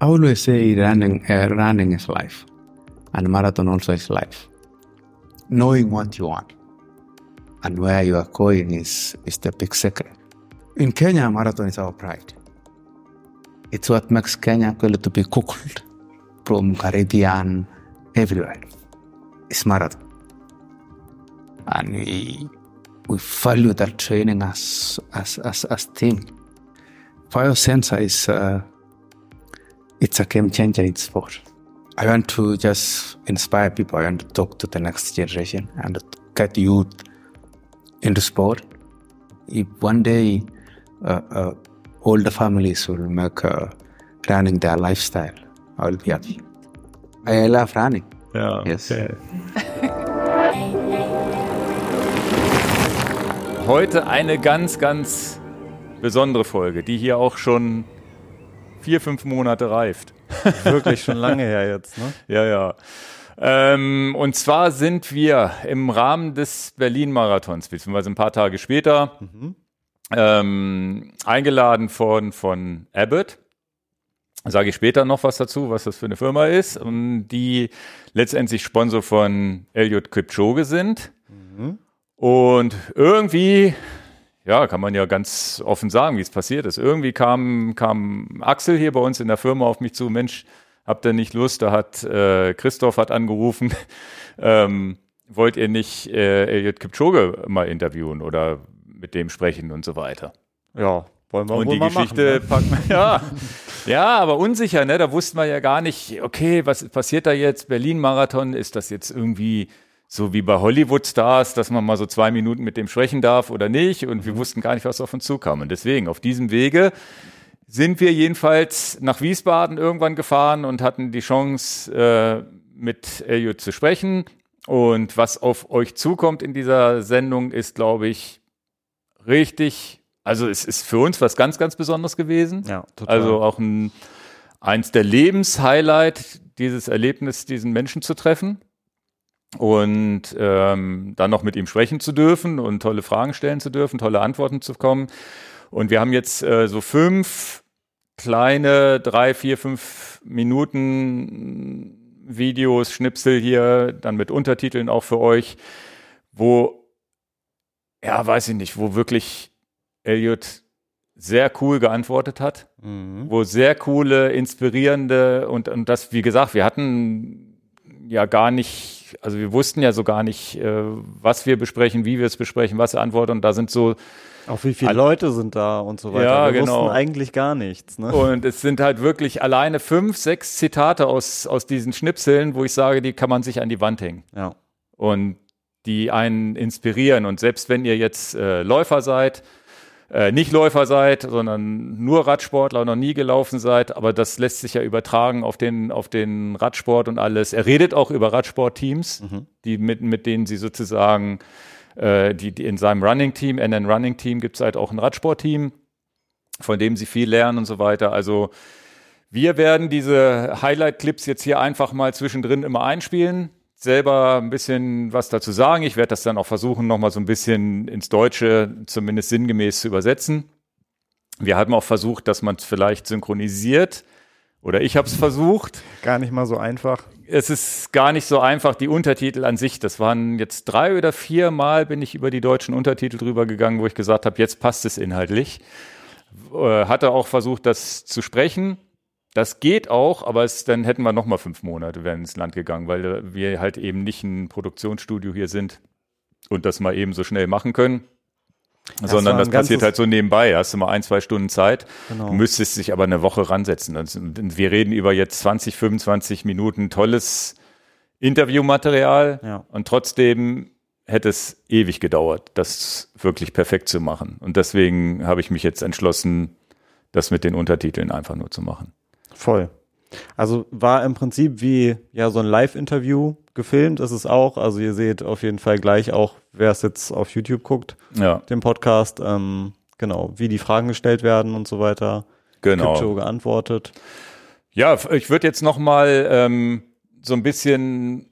I always say running, uh, running is life, and marathon also is life. Knowing what you want and where you are going is, is the big secret. In Kenya, marathon is our pride. It's what makes Kenya going to be cookled from Caribbean, everywhere. It's marathon. And we, we value that training as, as, as, as team. Biosensor is, uh, it's a game changer in sport. I want to just inspire people. I want to talk to the next generation and get youth into sport. If one day uh, uh, older families will make uh, running their lifestyle, I will be happy. I love running. Ja, Yes. okay. Heute eine ganz, ganz besondere Folge, die hier auch schon vier, fünf Monate reift. Wirklich schon lange her jetzt, ne? Ja, ja. Ähm, und zwar sind wir im Rahmen des Berlin-Marathons, beziehungsweise ein paar Tage später, ähm, eingeladen von, von Abbott. Sage ich später noch was dazu, was das für eine Firma ist, und die letztendlich Sponsor von Elliot Kipchoge sind. Und irgendwie, ja, kann man ja ganz offen sagen, wie es passiert ist. Irgendwie kam, kam Axel hier bei uns in der Firma auf mich zu, Mensch, habt ihr nicht Lust? Da hat äh, Christoph hat angerufen, ähm, wollt ihr nicht äh, Elliot Kipchoge mal interviewen oder mit dem sprechen und so weiter. Ja, wollen wir Und die Geschichte machen. packen wir, ja. Ja, aber unsicher, ne? Da wussten wir ja gar nicht, okay, was passiert da jetzt? Berlin-Marathon, ist das jetzt irgendwie so wie bei Hollywood-Stars, dass man mal so zwei Minuten mit dem sprechen darf oder nicht? Und wir wussten gar nicht, was auf uns zukam. Und deswegen, auf diesem Wege sind wir jedenfalls nach Wiesbaden irgendwann gefahren und hatten die Chance, äh, mit Elliot zu sprechen. Und was auf euch zukommt in dieser Sendung, ist, glaube ich, richtig, also es ist für uns was ganz, ganz Besonderes gewesen. Ja, total. Also auch ein, eins der Lebenshighlight, dieses Erlebnis, diesen Menschen zu treffen und ähm, dann noch mit ihm sprechen zu dürfen und tolle Fragen stellen zu dürfen, tolle Antworten zu bekommen. Und wir haben jetzt äh, so fünf kleine, drei, vier, fünf Minuten Videos, Schnipsel hier, dann mit Untertiteln auch für euch, wo, ja, weiß ich nicht, wo wirklich Elliot sehr cool geantwortet hat, Mhm. wo sehr coole, inspirierende und, und das, wie gesagt, wir hatten ja gar nicht, also wir wussten ja so gar nicht, äh, was wir besprechen, wie wir es besprechen, was er antwortet und da sind so, Auch wie viele Leute sind da und so weiter. Ja, wir genau. wussten eigentlich gar nichts, ne? und es sind halt wirklich alleine fünf, sechs Zitate aus, aus diesen Schnipseln, wo ich sage, die kann man sich an die Wand hängen. Ja. und die einen inspirieren. Und selbst wenn ihr jetzt äh, Läufer seid, äh, nicht Läufer seid, sondern nur Radsportler und noch nie gelaufen seid, aber das lässt sich ja übertragen auf den, auf den Radsport und alles. Er redet auch über Radsportteams, die mit, mit denen sie sozusagen, äh, die, die in seinem Running-Team, NN Running-Team gibt es halt auch ein Radsportteam, von dem sie viel lernen und so weiter. Also wir werden diese Highlight-Clips jetzt hier einfach mal zwischendrin immer einspielen, selber ein bisschen was dazu sagen. Ich werde das dann auch versuchen, nochmal so ein bisschen ins Deutsche zumindest sinngemäß zu übersetzen. Wir haben auch versucht, dass man es vielleicht synchronisiert. Oder ich habe es versucht. Gar nicht mal so einfach. Es ist gar nicht so einfach, die Untertitel an sich. Das waren jetzt drei oder vier Mal bin ich über die deutschen Untertitel drüber gegangen, wo ich gesagt habe, jetzt passt es inhaltlich. Äh, hatte auch versucht, das zu sprechen. Das geht auch, aber es, dann hätten wir noch mal fünf Monate wären ins Land gegangen, weil wir halt eben nicht ein Produktionsstudio hier sind und das mal eben so schnell machen können. sondern war das passiert halt so nebenbei. Hast du mal ein, zwei Stunden Zeit. Genau. Müsstest dich aber eine Woche ransetzen. Das- Wir reden über jetzt 20, 25 Minuten tolles Interviewmaterial Ja. und trotzdem hätte es ewig gedauert, das wirklich perfekt zu machen. Und deswegen habe ich mich jetzt entschlossen, das mit den Untertiteln einfach nur zu machen. Voll. Also war im Prinzip wie ja so ein Live-Interview gefilmt ist es auch. Also ihr seht auf jeden Fall gleich auch, wer es jetzt auf YouTube guckt, Ja, den Podcast, ähm, genau, wie die Fragen gestellt werden und so weiter. genau. Kipcho geantwortet. Ja, ich würde jetzt noch mal ähm, so ein bisschen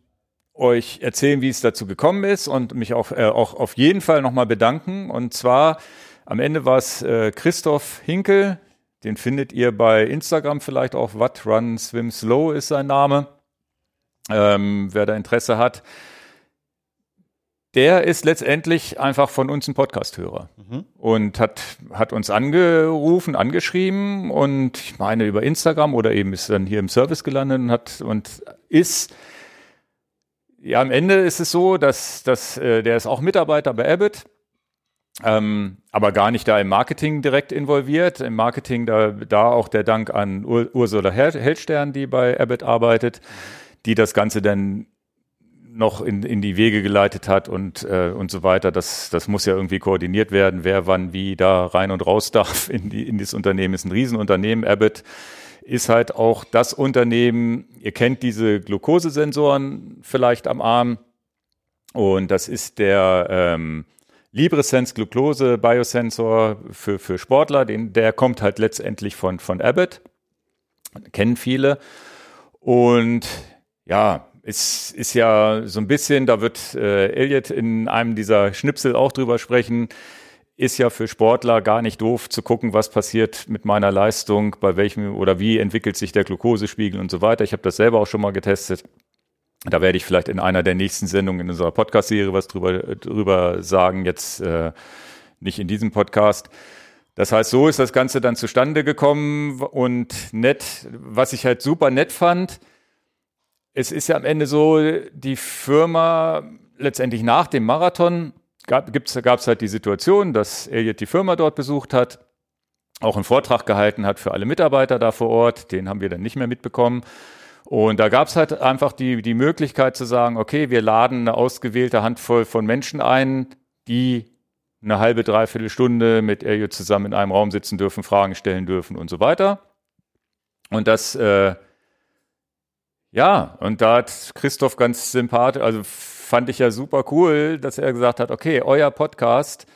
euch erzählen, wie es dazu gekommen ist und mich auch, äh, auch auf jeden Fall noch mal bedanken. Und zwar am Ende war es äh, Christoph Hinkel, Den findet ihr bei Instagram vielleicht auch. What Run Swim Slow ist sein Name. Ähm, wer da Interesse hat. Der ist letztendlich einfach von uns ein Podcast-Hörer mhm. und hat, hat uns angerufen, angeschrieben und ich meine über Instagram oder eben ist dann hier im Service gelandet und hat und ist ja, am Ende ist es so, dass, dass äh, der ist auch Mitarbeiter bei Abbott, ähm, aber gar nicht da im Marketing direkt involviert. Im Marketing da, da auch der Dank an Ur Ursula Hellstern, die bei Abbott arbeitet, die das Ganze dann noch in, in die Wege geleitet hat und, äh, und so weiter. Das, das muss ja irgendwie koordiniert werden, wer wann wie da rein und raus darf in, die, in das Unternehmen. Ist ein Riesenunternehmen, Abbott ist halt auch das Unternehmen, ihr kennt diese Glukosesensoren vielleicht am Arm und das ist der ähm, LibreSense Glucose Biosensor für, für Sportler, den, der kommt halt letztendlich von, von Abbott, kennen viele und ja, es ist ja so ein bisschen, da wird äh, Elliot in einem dieser Schnipsel auch drüber sprechen, ist ja für Sportler gar nicht doof zu gucken, was passiert mit meiner Leistung, bei welchem oder wie entwickelt sich der Glukosespiegel und so weiter. Ich habe das selber auch schon mal getestet. Da werde ich vielleicht in einer der nächsten Sendungen in unserer Podcast-Serie was drüber, drüber sagen, jetzt äh, nicht in diesem Podcast. Das heißt, so ist das Ganze dann zustande gekommen und nett, was ich halt super nett fand, es ist ja am Ende so, die Firma letztendlich nach dem Marathon gab es halt die Situation, dass Elliot die Firma dort besucht hat, auch einen Vortrag gehalten hat für alle Mitarbeiter da vor Ort. Den haben wir dann nicht mehr mitbekommen. Und da gab es halt einfach die, die Möglichkeit zu sagen, okay, wir laden eine ausgewählte Handvoll von Menschen ein, die eine halbe, dreiviertel Stunde mit Elliot zusammen in einem Raum sitzen dürfen, Fragen stellen dürfen und so weiter. Und das, äh, ja, und da hat Christoph ganz sympathisch, also fand ich ja super cool, dass er gesagt hat, okay, euer Podcast,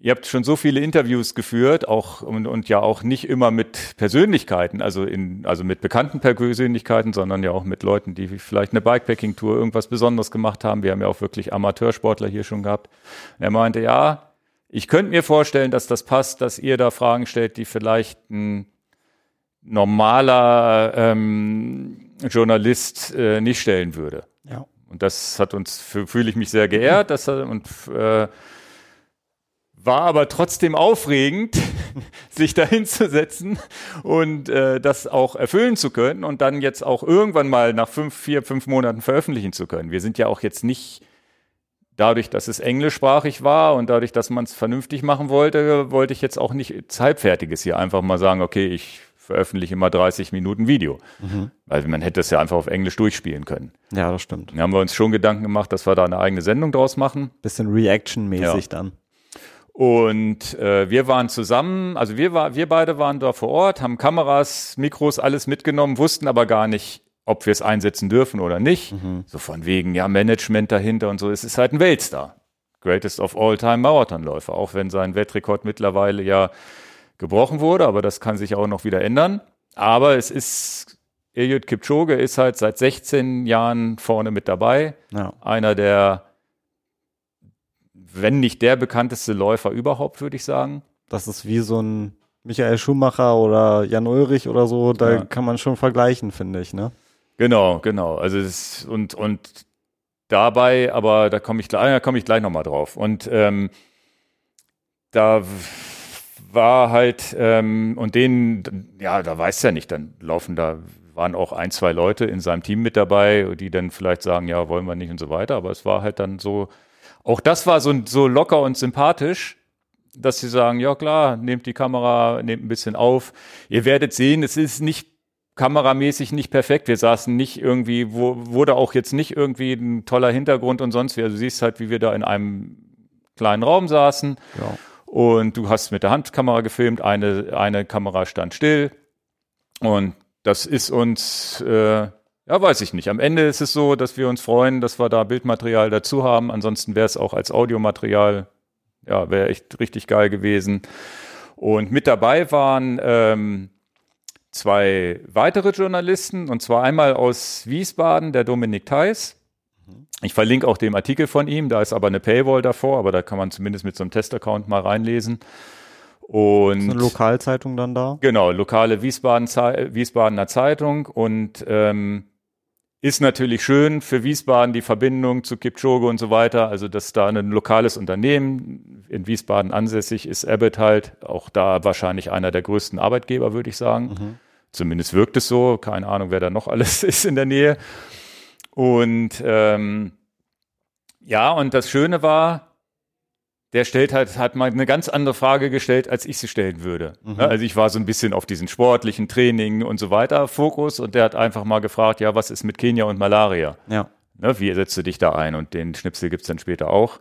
ihr habt schon so viele Interviews geführt, auch und, und ja auch nicht immer mit Persönlichkeiten, also in, also mit bekannten Persönlichkeiten, sondern ja auch mit Leuten, die vielleicht eine Bikepacking-Tour irgendwas Besonderes gemacht haben. Wir haben ja auch wirklich Amateursportler hier schon gehabt. Und er meinte, ja, ich könnte mir vorstellen, dass das passt, dass ihr da Fragen stellt, die vielleicht ein normaler ähm, Journalist äh, nicht stellen würde. Ja. Und das hat uns, fühle ich mich sehr geehrt, das, und äh, war aber trotzdem aufregend, sich dahin zu setzen und äh, das auch erfüllen zu können und dann jetzt auch irgendwann mal nach fünf, vier, fünf Monaten veröffentlichen zu können. Wir sind ja auch jetzt nicht dadurch, dass es englischsprachig war und dadurch, dass man es vernünftig machen wollte, wollte ich jetzt auch nicht halbfertiges hier einfach mal sagen, okay, ich veröffentliche immer 30 Minuten Video. Mhm. Weil man hätte es ja einfach auf Englisch durchspielen können. Ja, das stimmt. Da haben wir uns schon Gedanken gemacht, dass wir da eine eigene Sendung draus machen. Bisschen Reaction-mäßig ja. dann. Und äh, wir waren zusammen, also wir, war, wir beide waren da vor Ort, haben Kameras, Mikros, alles mitgenommen, wussten aber gar nicht, ob wir es einsetzen dürfen oder nicht. Mhm. So von wegen, ja, Management dahinter und so. Es ist halt ein Weltstar. Greatest of all time Marathonläufer, auch wenn sein Wettrekord mittlerweile ja gebrochen wurde, aber das kann sich auch noch wieder ändern. Aber es ist, Eliud Kipchoge ist halt seit 16 Jahren vorne mit dabei. Ja. Einer der, wenn nicht der bekannteste Läufer überhaupt, würde ich sagen. Das ist wie so ein Michael Schumacher oder Jan Ulrich oder so, da ja. kann man schon vergleichen, finde ich, ne? Genau, genau. Also es, und, und dabei, aber da komme ich, da komme ich gleich nochmal drauf. Und ähm, da war halt, ähm, und denen, ja, da weiß ja nicht, dann laufen da, waren auch ein, zwei Leute in seinem Team mit dabei, die dann vielleicht sagen, ja, wollen wir nicht und so weiter, aber es war halt dann so, auch das war so, so locker und sympathisch, dass sie sagen, ja klar, nehmt die Kamera, nehmt ein bisschen auf. Ihr werdet sehen, es ist nicht kameramäßig nicht perfekt. Wir saßen nicht irgendwie, wo, wurde auch jetzt nicht irgendwie ein toller Hintergrund und sonst wie. Also du siehst halt, wie wir da in einem kleinen Raum saßen. Ja und du hast mit der Handkamera gefilmt, eine, eine Kamera stand still und das ist uns, äh, ja, weiß ich nicht. Am Ende ist es so, dass wir uns freuen, dass wir da Bildmaterial dazu haben. Ansonsten wäre es auch als Audiomaterial, ja, wäre echt richtig geil gewesen. Und mit dabei waren ähm, zwei weitere Journalisten, und zwar einmal aus Wiesbaden, der Dominik Theis, ich verlinke auch den Artikel von ihm, da ist aber eine Paywall davor, aber da kann man zumindest mit so einem Testaccount mal reinlesen. Und Ist eine Lokalzeitung dann da? Genau, lokale Wiesbaden, Wiesbadener Zeitung und ähm, ist natürlich schön für Wiesbaden die Verbindung zu Kipchoge und so weiter. Also, dass da ein lokales Unternehmen in Wiesbaden ansässig ist, Abbott halt, auch da wahrscheinlich einer der größten Arbeitgeber, würde ich sagen. Mhm. Zumindest wirkt es so. Keine Ahnung, wer da noch alles ist in der Nähe. Und ähm, ja, und das Schöne war, der stellt halt, hat mal eine ganz andere Frage gestellt, als ich sie stellen würde. Mhm. Also ich war so ein bisschen auf diesen sportlichen Training und so weiter Fokus und der hat einfach mal gefragt, ja, was ist mit Kenia und Malaria? Ja. Ne, wie setzt du dich da ein? Und den Schnipsel gibt's dann später auch.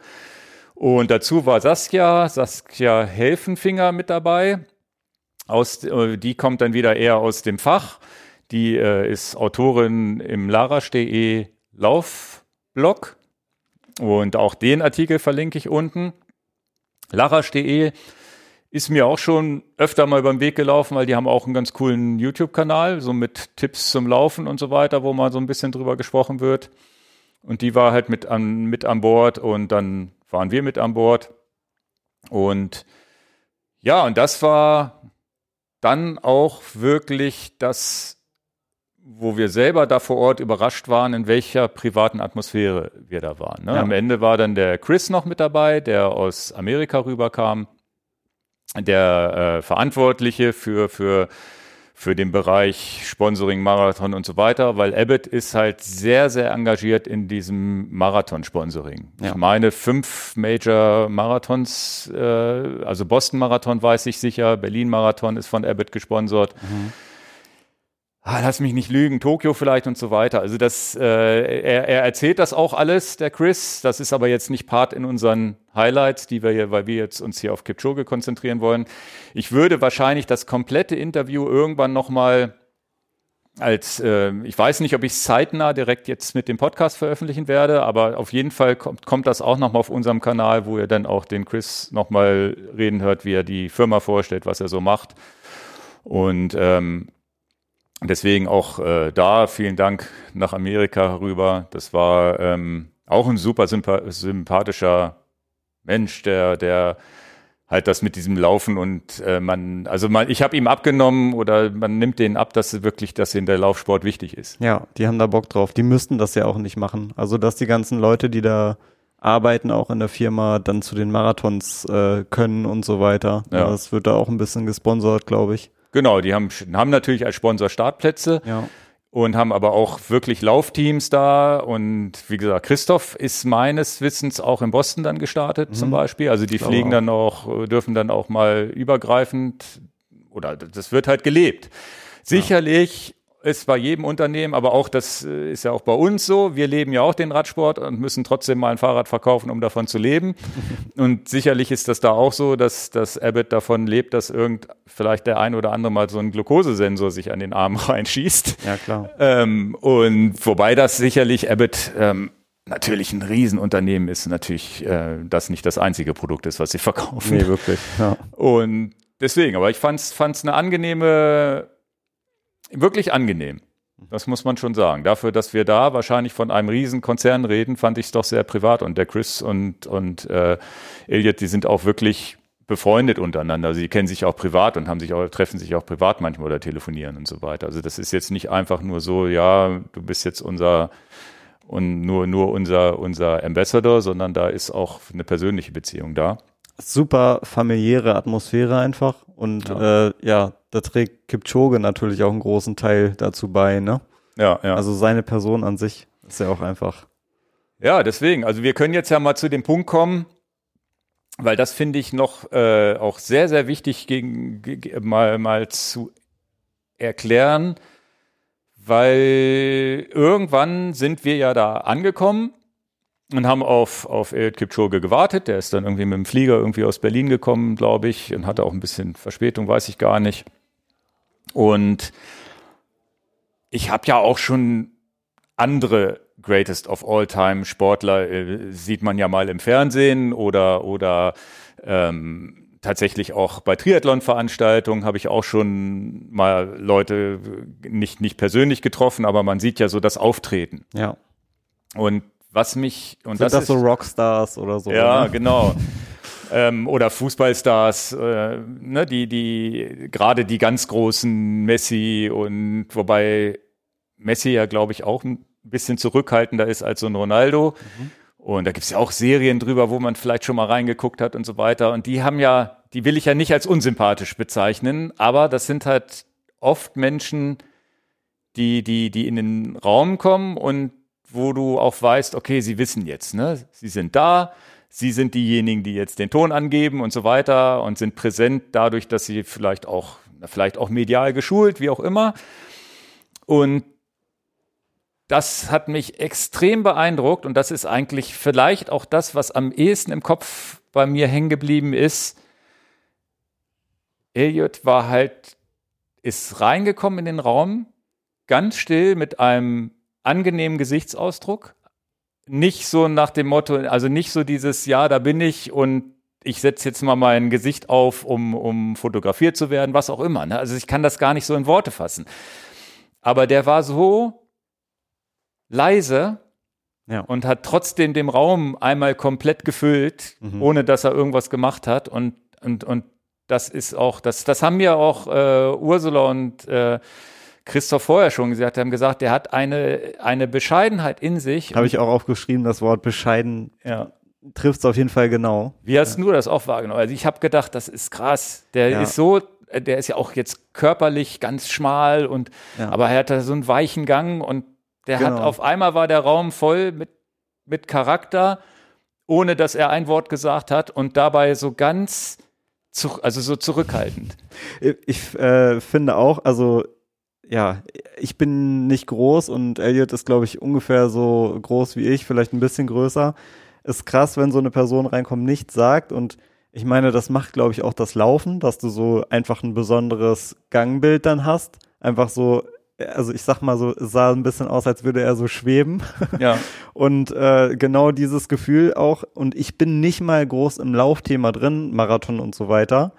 Und dazu war Saskia, Saskia Helfenfinger mit dabei. Aus, äh, die kommt dann wieder eher aus dem Fach. Die äh, ist Autorin im larasch.de Laufblog. Und auch den Artikel verlinke ich unten. Larasch.de ist mir auch schon öfter mal über den Weg gelaufen, weil die haben auch einen ganz coolen YouTube-Kanal, so mit Tipps zum Laufen und so weiter, wo mal so ein bisschen drüber gesprochen wird. Und die war halt mit an, mit an Bord und dann waren wir mit an Bord. Und ja, und das war dann auch wirklich das, wo wir selber da vor Ort überrascht waren, in welcher privaten Atmosphäre wir da waren. Ne? Ja. Am Ende war dann der Chris noch mit dabei, der aus Amerika rüberkam, der äh, Verantwortliche für, für, für den Bereich Sponsoring, Marathon und so weiter, weil Abbott ist halt sehr, sehr engagiert in diesem Marathon-Sponsoring. Ja. Ich meine, fünf Major-Marathons, äh, also Boston-Marathon weiß ich sicher, Berlin-Marathon ist von Abbott gesponsert. Ah, lass mich nicht lügen, Tokio vielleicht und so weiter. Also das, äh, er, er erzählt das auch alles, der Chris. Das ist aber jetzt nicht Part in unseren Highlights, die wir hier, weil wir jetzt uns hier auf Kipchoge konzentrieren wollen. Ich würde wahrscheinlich das komplette Interview irgendwann nochmal als, äh, ich weiß nicht, ob ich es zeitnah direkt jetzt mit dem Podcast veröffentlichen werde, aber auf jeden Fall kommt, kommt das auch nochmal auf unserem Kanal, wo ihr dann auch den Chris nochmal reden hört, wie er die Firma vorstellt, was er so macht. Und ähm, Deswegen auch äh, da vielen Dank nach Amerika rüber. Das war ähm, auch ein super sympa sympathischer Mensch, der, der halt das mit diesem Laufen und äh, man, also man, ich habe ihm abgenommen oder man nimmt denen ab, dass wirklich, dass in der Laufsport wichtig ist. Ja, die haben da Bock drauf. Die müssten das ja auch nicht machen. Also, dass die ganzen Leute, die da arbeiten, auch in der Firma, dann zu den Marathons äh, können und so weiter. Ja. Das wird da auch ein bisschen gesponsert, glaube ich. Genau, die haben, haben natürlich als Sponsor Startplätze. Ja. und haben aber auch wirklich Laufteams da. Und wie gesagt, Christoph ist meines Wissens auch in Boston dann gestartet zum Beispiel. Also die fliegen dann auch, dürfen dann auch mal übergreifend oder das wird halt gelebt. Sicherlich ist bei jedem Unternehmen, aber auch das äh, ist ja auch bei uns so. Wir leben ja auch den Radsport und müssen trotzdem mal ein Fahrrad verkaufen, um davon zu leben. Und sicherlich ist das da auch so, dass, dass Abbott davon lebt, dass irgend vielleicht der ein oder andere mal so einen Glukosesensor sich an den Arm reinschießt. Ja, klar. Ähm, und wobei das sicherlich Abbott ähm, natürlich ein Riesenunternehmen ist, natürlich äh, das nicht das einzige Produkt ist, was sie verkaufen. Nee, wirklich. Ja. Und deswegen, aber ich fand's fand's eine angenehme, wirklich angenehm. Das muss man schon sagen. Dafür, dass wir da wahrscheinlich von einem riesen Konzern reden, fand ich es doch sehr privat. Und der Chris und, und äh, Elliot, die sind auch wirklich befreundet untereinander. Sie kennen sich auch privat und haben sich auch, treffen sich auch privat manchmal oder telefonieren und so weiter. Also das ist jetzt nicht einfach nur so, ja, du bist jetzt unser und nur, nur unser, unser Ambassador, sondern da ist auch eine persönliche Beziehung da. Super familiäre Atmosphäre einfach. Und ja, äh, ja da trägt Kipchoge natürlich auch einen großen Teil dazu bei, ne? Ja, ja. Also seine Person an sich ist ja auch einfach. Ja, deswegen. Also wir können jetzt ja mal zu dem Punkt kommen, weil das finde ich noch äh, auch sehr, sehr wichtig gegen, ge- mal, mal zu erklären, weil irgendwann sind wir ja da angekommen und haben auf, auf Eliud Kipchoge gewartet. Der ist dann irgendwie mit dem Flieger irgendwie aus Berlin gekommen, glaube ich, und hatte auch ein bisschen Verspätung, weiß ich gar nicht. Und ich habe ja auch schon andere Greatest of All Time Sportler, äh, sieht man ja mal im Fernsehen oder, oder ähm, tatsächlich auch bei Triathlon-Veranstaltungen habe ich auch schon mal Leute nicht, nicht persönlich getroffen, aber man sieht ja so das Auftreten. Ja. Und was mich, und Sind das, das, ist, so Rockstars oder so? ja, ne? genau. ähm, oder Fußballstars, äh, ne, die, die, gerade die ganz großen Messi und wobei Messi ja, glaube ich, auch ein bisschen zurückhaltender ist als so ein Ronaldo. Mhm. Und da gibt's ja auch Serien drüber, wo man vielleicht schon mal reingeguckt hat und so weiter. Und die haben ja, die will ich ja nicht als unsympathisch bezeichnen, aber das sind halt oft Menschen, die, die, die in den Raum kommen und wo du auch weißt, okay, sie wissen jetzt, ne? Sie sind da, sie sind diejenigen, die jetzt den Ton angeben und so weiter und sind präsent dadurch, dass sie vielleicht auch, vielleicht auch medial geschult, wie auch immer. Und das hat mich extrem beeindruckt und das ist eigentlich vielleicht auch das, was am ehesten im Kopf bei mir hängen geblieben ist. Elliot war halt, ist reingekommen in den Raum, ganz still mit einem angenehmen Gesichtsausdruck. Nicht so nach dem Motto, also nicht so dieses, ja, da bin ich und ich setze jetzt mal mein Gesicht auf, um, um fotografiert zu werden, was auch immer. Ne? Also ich kann das gar nicht so in Worte fassen. Aber der war so leise ja. und hat trotzdem den Raum einmal komplett gefüllt, mhm. ohne dass er irgendwas gemacht hat. Und, und, und das ist auch, das, das haben mir auch äh, Ursula und äh, Christoph vorher schon gesagt, haben gesagt, der hat eine, eine Bescheidenheit in sich. Habe ich auch aufgeschrieben, das Wort bescheiden. Ja. Trifft es auf jeden Fall genau. Wie hast ja. du das auch wahrgenommen? Also ich habe gedacht, das ist krass. Der ja. ist so, der ist ja auch jetzt körperlich ganz schmal und ja. aber er hat da so einen weichen Gang und der genau. hat auf einmal war der Raum voll mit, mit Charakter, ohne dass er ein Wort gesagt hat und dabei so ganz, zu, also so zurückhaltend. Ich äh, finde auch, also ja, ich bin nicht groß und Elliot ist, glaube ich, ungefähr so groß wie ich, vielleicht ein bisschen größer. Ist krass, wenn so eine Person reinkommt, nichts sagt und ich meine, das macht, glaube ich, auch das Laufen, dass du so einfach ein besonderes Gangbild dann hast. Einfach so, also ich sag mal so, es sah ein bisschen aus, als würde er so schweben. Ja. und äh, genau dieses Gefühl auch, und ich bin nicht mal groß im Laufthema drin, Marathon und so weiter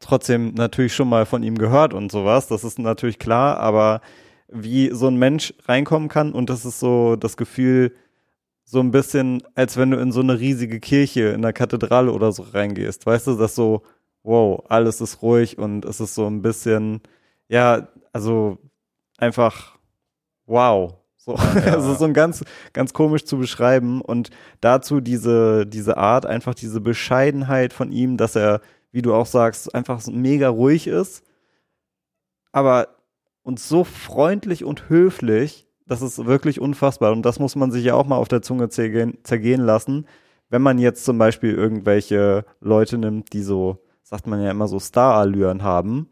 trotzdem natürlich schon mal von ihm gehört und sowas, das ist natürlich klar, aber wie so ein Mensch reinkommen kann und das ist so das Gefühl, so ein bisschen, als wenn du in so eine riesige Kirche in der Kathedrale oder so reingehst. Weißt du, dass so, wow, alles ist ruhig und es ist so ein bisschen, ja, also einfach wow. So, ja. also so ein ganz, ganz komisch zu beschreiben und dazu diese, diese Art, einfach diese Bescheidenheit von ihm, dass er wie du auch sagst, einfach mega ruhig ist, aber uns so freundlich und höflich, das ist wirklich unfassbar. Und das muss man sich ja auch mal auf der Zunge zergehen, zergehen lassen. Wenn man jetzt zum Beispiel irgendwelche Leute nimmt, die so, sagt man ja immer so Star-Allüren haben,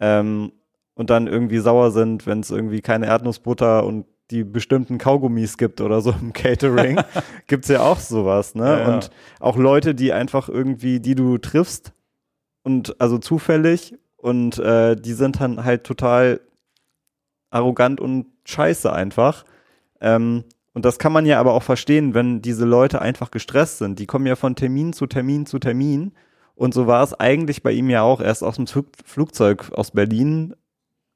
ähm, und dann irgendwie sauer sind, wenn es irgendwie keine Erdnussbutter und die bestimmten Kaugummis gibt oder so im Catering, gibt's ja auch sowas, ne? Ja, ja. Und auch Leute, die einfach irgendwie, die du triffst, und also zufällig und äh, die sind dann halt total arrogant und scheiße einfach. Ähm, und das kann man ja aber auch verstehen, wenn diese Leute einfach gestresst sind. Die kommen ja von Termin zu Termin zu Termin. Und so war es eigentlich bei ihm ja auch. Er ist aus dem Flugzeug aus Berlin,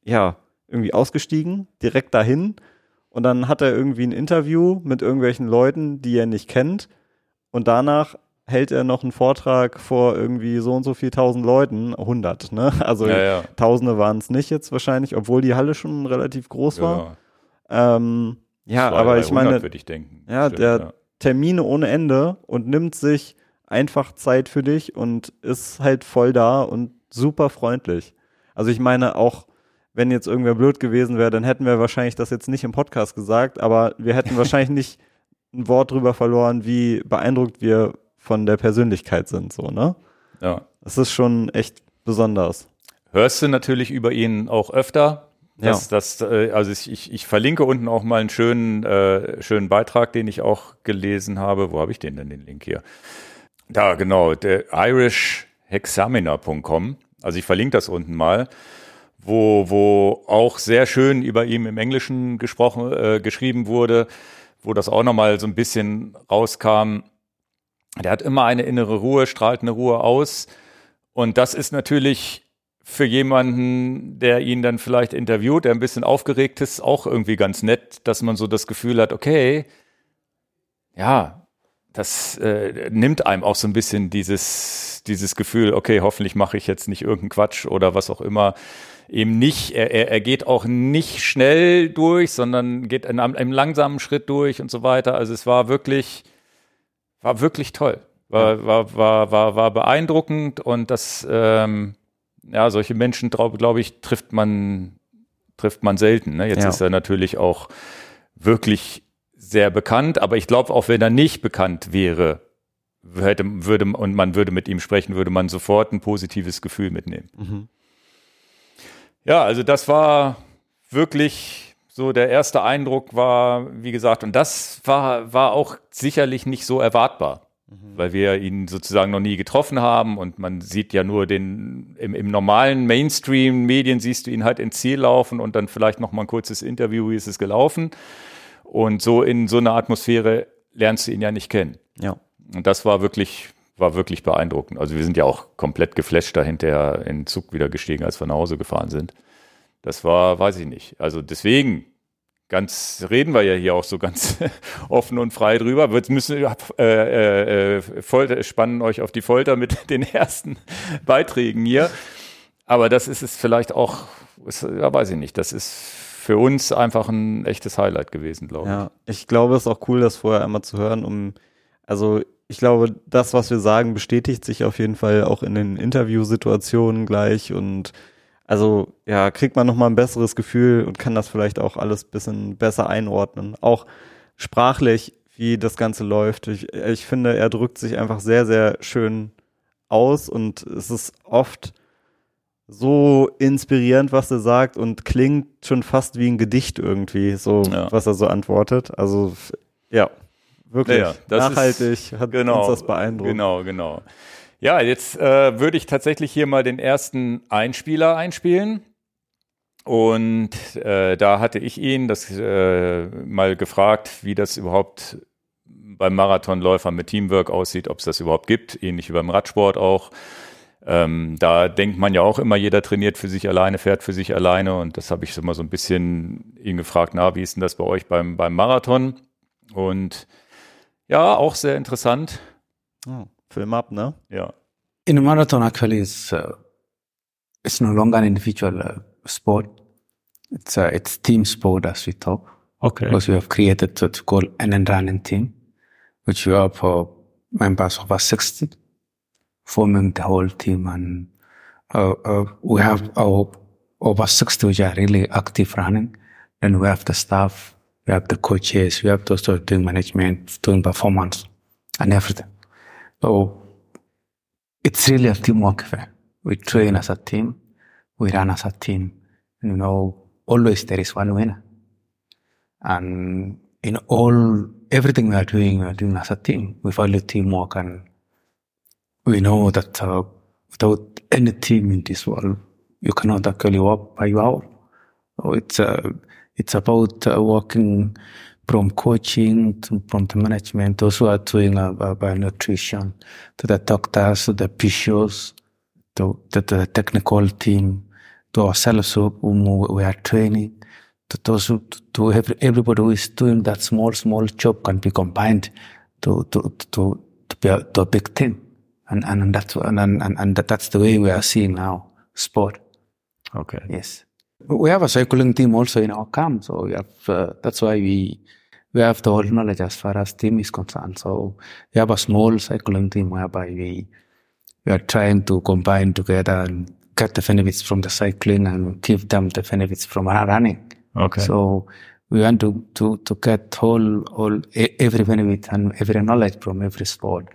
ja, irgendwie ausgestiegen, direkt dahin. Und dann hat er irgendwie ein Interview mit irgendwelchen Leuten, die er nicht kennt. Und danach hält er noch einen Vortrag vor irgendwie so und so viel tausend Leuten, 100, ne? Also ja, ja. Tausende waren es nicht jetzt wahrscheinlich, obwohl die Halle schon relativ groß war. Ja, ähm, ja aber ich meine, ich. Ja, Stimmt, der. Termine ohne Ende und nimmt sich einfach Zeit für dich und ist halt voll da und super freundlich. Also ich meine auch, wenn jetzt irgendwer blöd gewesen wäre, dann hätten wir wahrscheinlich das jetzt nicht im Podcast gesagt, aber wir hätten wahrscheinlich nicht ein Wort drüber verloren, wie beeindruckt wir von der Persönlichkeit sind, so, ne? Ja. Das ist schon echt besonders. Hörst du natürlich über ihn auch öfter. Das, ja. das, äh, also ich, ich verlinke unten auch mal einen schönen, äh, schönen Beitrag, den ich auch gelesen habe. Wo habe ich den denn, den Link hier? Da, genau, der irishexaminer.com. Also ich verlinke das unten mal, wo, wo auch sehr schön über ihn im Englischen gesprochen, äh, geschrieben wurde, wo das auch nochmal so ein bisschen rauskam, der hat immer eine innere Ruhe, strahlt eine Ruhe aus. Und das ist natürlich für jemanden, der ihn dann vielleicht interviewt, der ein bisschen aufgeregt ist, auch irgendwie ganz nett, dass man so das Gefühl hat, okay, ja, das äh, nimmt einem auch so ein bisschen dieses, dieses Gefühl, okay, hoffentlich mache ich jetzt nicht irgendeinen Quatsch oder was auch immer. Eben nicht, er, er geht auch nicht schnell durch, sondern geht in einem, einem langsamen Schritt durch und so weiter. Also es war wirklich, war wirklich toll. War, war, war, war, war beeindruckend und das, ähm, ja, solche Menschen, glaube glaub ich, trifft man, trifft man selten. Ne? Jetzt Ja. ist er natürlich auch wirklich sehr bekannt, aber ich glaube, auch wenn er nicht bekannt wäre, hätte, würde, und man würde mit ihm sprechen, würde man sofort ein positives Gefühl mitnehmen. Mhm. Ja, also das war wirklich so der erste Eindruck war, wie gesagt, und das war, war auch sicherlich nicht so erwartbar, weil wir ihn sozusagen noch nie getroffen haben und man sieht ja nur den, im, im normalen Mainstream-Medien siehst du ihn halt ins Ziel laufen und dann vielleicht noch mal ein kurzes Interview, wie ist es gelaufen. Und so in so einer Atmosphäre lernst du ihn ja nicht kennen. Ja. Und das war wirklich, war wirklich beeindruckend. Also wir sind ja auch komplett geflasht dahinter in den Zug wieder gestiegen, als wir nach Hause gefahren sind. Das war, weiß ich nicht. Also deswegen, ganz reden wir ja hier auch so ganz offen und frei drüber. Wir müssen äh, äh, äh, Folter, spannen euch auf die Folter mit den ersten Beiträgen hier. Aber das ist es vielleicht auch, ist, ja, weiß ich nicht. Das ist für uns einfach ein echtes Highlight gewesen, glaube ich. Ja, ich glaube, es ist auch cool, das vorher einmal zu hören, um, also ich glaube, das, was wir sagen, bestätigt sich auf jeden Fall auch in den Interviewsituationen gleich und also ja, kriegt man nochmal ein besseres Gefühl und kann das vielleicht auch alles bisschen besser einordnen. Auch sprachlich, wie das Ganze läuft. Ich, ich finde, er drückt sich einfach sehr, sehr schön aus und es ist oft so inspirierend, was er sagt und klingt schon fast wie ein Gedicht irgendwie, so Ja. was er so antwortet. Also ja, wirklich Ja, ja, das nachhaltig ist- hat genau, uns das beeindruckt. Genau, genau. Ja, jetzt äh, würde ich tatsächlich hier mal den ersten Einspieler einspielen. Und äh, da hatte ich ihn das äh, mal gefragt, wie das überhaupt beim Marathonläufer mit Teamwork aussieht, ob es das überhaupt gibt, ähnlich wie beim Radsport auch. Ähm, da denkt man ja auch immer, jeder trainiert für sich alleine, fährt für sich alleine. Und das habe ich so mal so ein bisschen ihn gefragt, na, wie ist denn das bei euch beim, beim Marathon? Und ja, auch sehr interessant. Oh, Film ab, ne? Ja. In a marathon, actually, it's uh, it's no longer an individual uh, sport. It's a it's team sport as we talk. Okay. Because we have created what we call an end running team, which we have uh, members of us 60 forming the whole team, and uh, uh, we have our over 60 which are really active running. Then we have the staff, we have the coaches, we have those who are doing management, doing performance, and everything. So it's really a teamwork affair. We train as a team, we run as a team. You know, always there is one winner. And in all, everything we are doing, we are doing as a team. We value teamwork and we know that uh, without any team in this world, you cannot actually work by your own. So it's, uh, it's about uh, working from coaching to, from the management, those who are doing by nutrition, to the doctors, to the physios, to, to the technical team, to ourselves who whom we are training, to those who, to every, everybody who is doing that small, small job can be combined to, to, to, to be a, to a big thing. And, and that's, and, and, and that's the way we are seeing now sport. Okay. Yes. We have a cycling team also in our camp, so we have, uh, that's why we, we have the whole knowledge as far as team is concerned. So we have a small cycling team whereby we, we are trying to combine together and get the benefits from the cycling and give them the benefits from running. Okay. So we want to, to, to get all, all, every benefit and every knowledge from every sport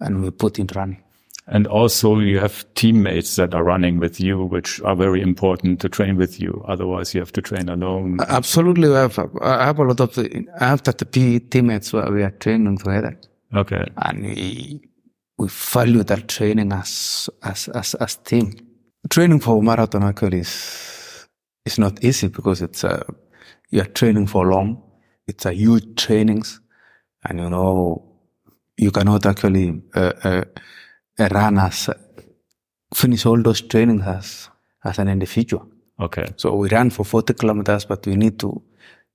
and we put in running. And also you have teammates that are running with you, which are very important to train with you. Otherwise you have to train alone. Absolutely. We have, I have a lot of, I have that the teammates where we are training together. Okay. and we we value that training as as as as team. Training for marathon actually is is not easy because it's uh, you are training for long. It's a huge trainings, and you know you cannot actually uh, uh, run as finish all those trainings as as an individual. Okay. So we ran for 40 kilometers, but we need to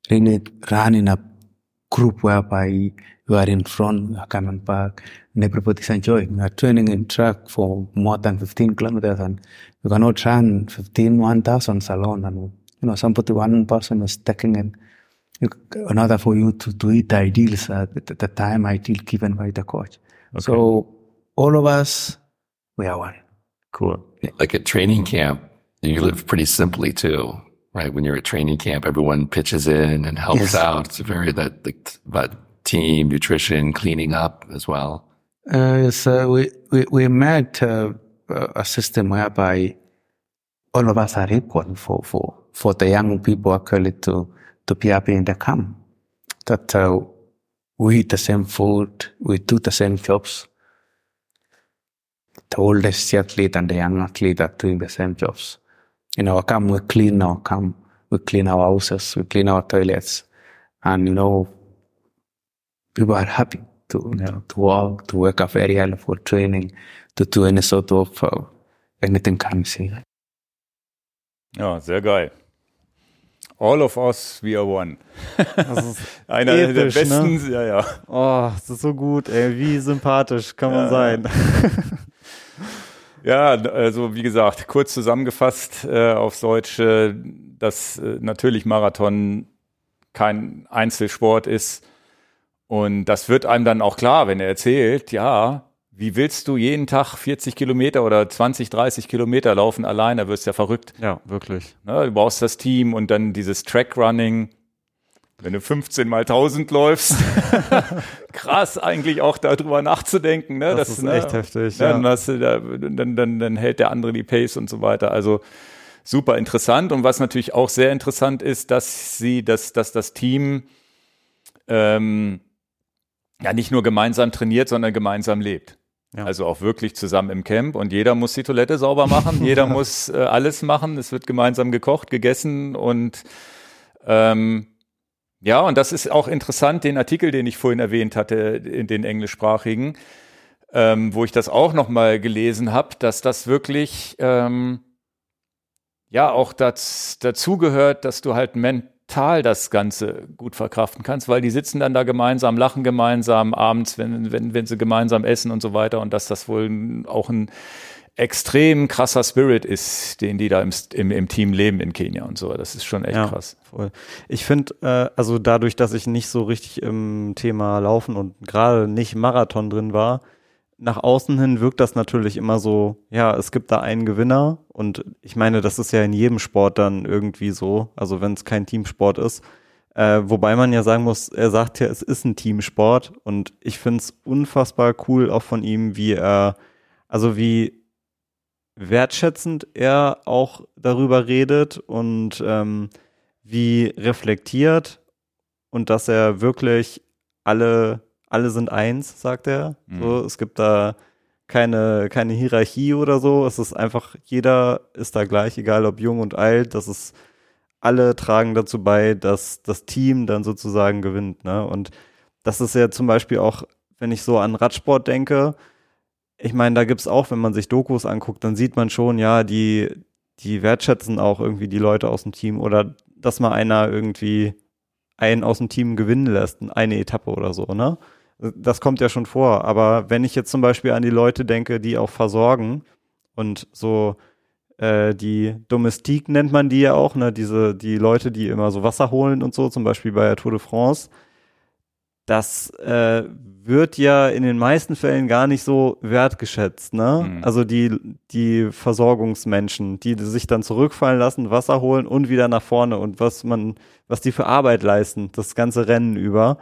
really run in a group whereby you are in front, you are coming back, and everybody's enjoying. You are training in track for more than 15 kilometers and you cannot run 15, 1000 alone. And, you know, somebody, one person is taking in in order for you to do it ideals at the, the time ideal given by the coach. Okay. So all of us, we are one. Cool. Like at training camp, you live pretty simply too, right? When you're at training camp, everyone pitches in and helps Yes. out. It's very that like, about team nutrition, cleaning up as well. Uh, so we, we, we made uh, a system whereby all of us are equal for, for, for the young people actually to, to be happy in the camp. That uh, we eat the same food, we do the same jobs. The oldest athlete and the young athlete are doing the same jobs. In our camp, we clean our camp, we clean our houses, we clean our toilets. And, you know, people are happy to, to, to work, to wake up very early for training, to do any sort of uh, anything comes in. Ja, sehr geil. All of us, we are one. Das ist Einer der Episch, ne? besten, ja, ja. Oh, das ist so gut, ey. Wie sympathisch kann man Ja. sein. Ja, also wie gesagt, kurz zusammengefasst äh, aufs Deutsch, äh, dass äh, natürlich Marathon kein Einzelsport ist. Und das wird einem dann auch klar, wenn er erzählt, ja, wie willst du jeden Tag 40 Kilometer oder 20, 30 Kilometer laufen allein, da wirst du ja verrückt. Ja, wirklich. Ne? Du brauchst das Team und dann dieses Trackrunning. Wenn du 15 mal 1000 läufst, krass eigentlich auch darüber nachzudenken. Ne? Das ist ne? echt heftig, Ja, ja. Dann, hast du da, dann, dann, dann hält der andere die Pace und so weiter. Also super interessant. Und was natürlich auch sehr interessant ist, dass sie, dass, dass das Team ähm, ja nicht nur gemeinsam trainiert, sondern gemeinsam lebt. Ja. Also auch wirklich zusammen im Camp und jeder muss die Toilette sauber machen, jeder muss äh, alles machen, es wird gemeinsam gekocht, gegessen und ähm, ja, und das ist auch interessant, den Artikel, den ich vorhin erwähnt hatte, in den englischsprachigen, ähm, wo ich das auch nochmal gelesen habe, dass das wirklich ähm, ja auch das, dazugehört, dass du halt mental das Ganze gut verkraften kannst, weil die sitzen dann da gemeinsam, lachen gemeinsam abends, wenn, wenn, wenn sie gemeinsam essen und so weiter und dass das wohl auch ein extrem krasser Spirit ist, den die da im, im, im Team leben in Kenia und so. Das ist schon echt Ja. krass. Voll. Ich finde, äh, also dadurch, dass ich nicht so richtig im Thema Laufen und gerade nicht Marathon drin war, nach außen hin wirkt das natürlich immer so, ja, es gibt da einen Gewinner und ich meine, das ist ja in jedem Sport dann irgendwie so, also wenn es kein Teamsport ist. Äh, wobei man ja sagen muss, er sagt ja, es ist ein Teamsport und ich finde es unfassbar cool auch von ihm, wie er, also wie wertschätzend er auch darüber redet und ähm, wie reflektiert und dass er wirklich alle, alle sind eins, sagt er. So, es gibt da keine, keine Hierarchie oder so. Es ist einfach, jeder ist da gleich, egal ob jung und alt. Das ist, alle tragen dazu bei, dass das Team dann sozusagen gewinnt. Ne? Und das ist ja zum Beispiel auch, wenn ich so an Radsport denke, ich meine, da gibt's auch, wenn man sich Dokus anguckt, dann sieht man schon, ja, die, die wertschätzen auch irgendwie die Leute aus dem Team oder dass mal einer irgendwie einen aus dem Team gewinnen lässt, eine Etappe oder so, ne? Das kommt ja schon vor. Aber wenn ich jetzt zum Beispiel an die Leute denke, die auch versorgen und so äh, die Domestik nennt man die ja auch, ne? Diese, die Leute, die immer so Wasser holen und so, zum Beispiel bei der Tour de France, das äh, wird ja in den meisten Fällen gar nicht so wertgeschätzt, ne? Mhm. Also die, die Versorgungsmenschen, die sich dann zurückfallen lassen, Wasser holen und wieder nach vorne und was man, was die für Arbeit leisten, das ganze Rennen über.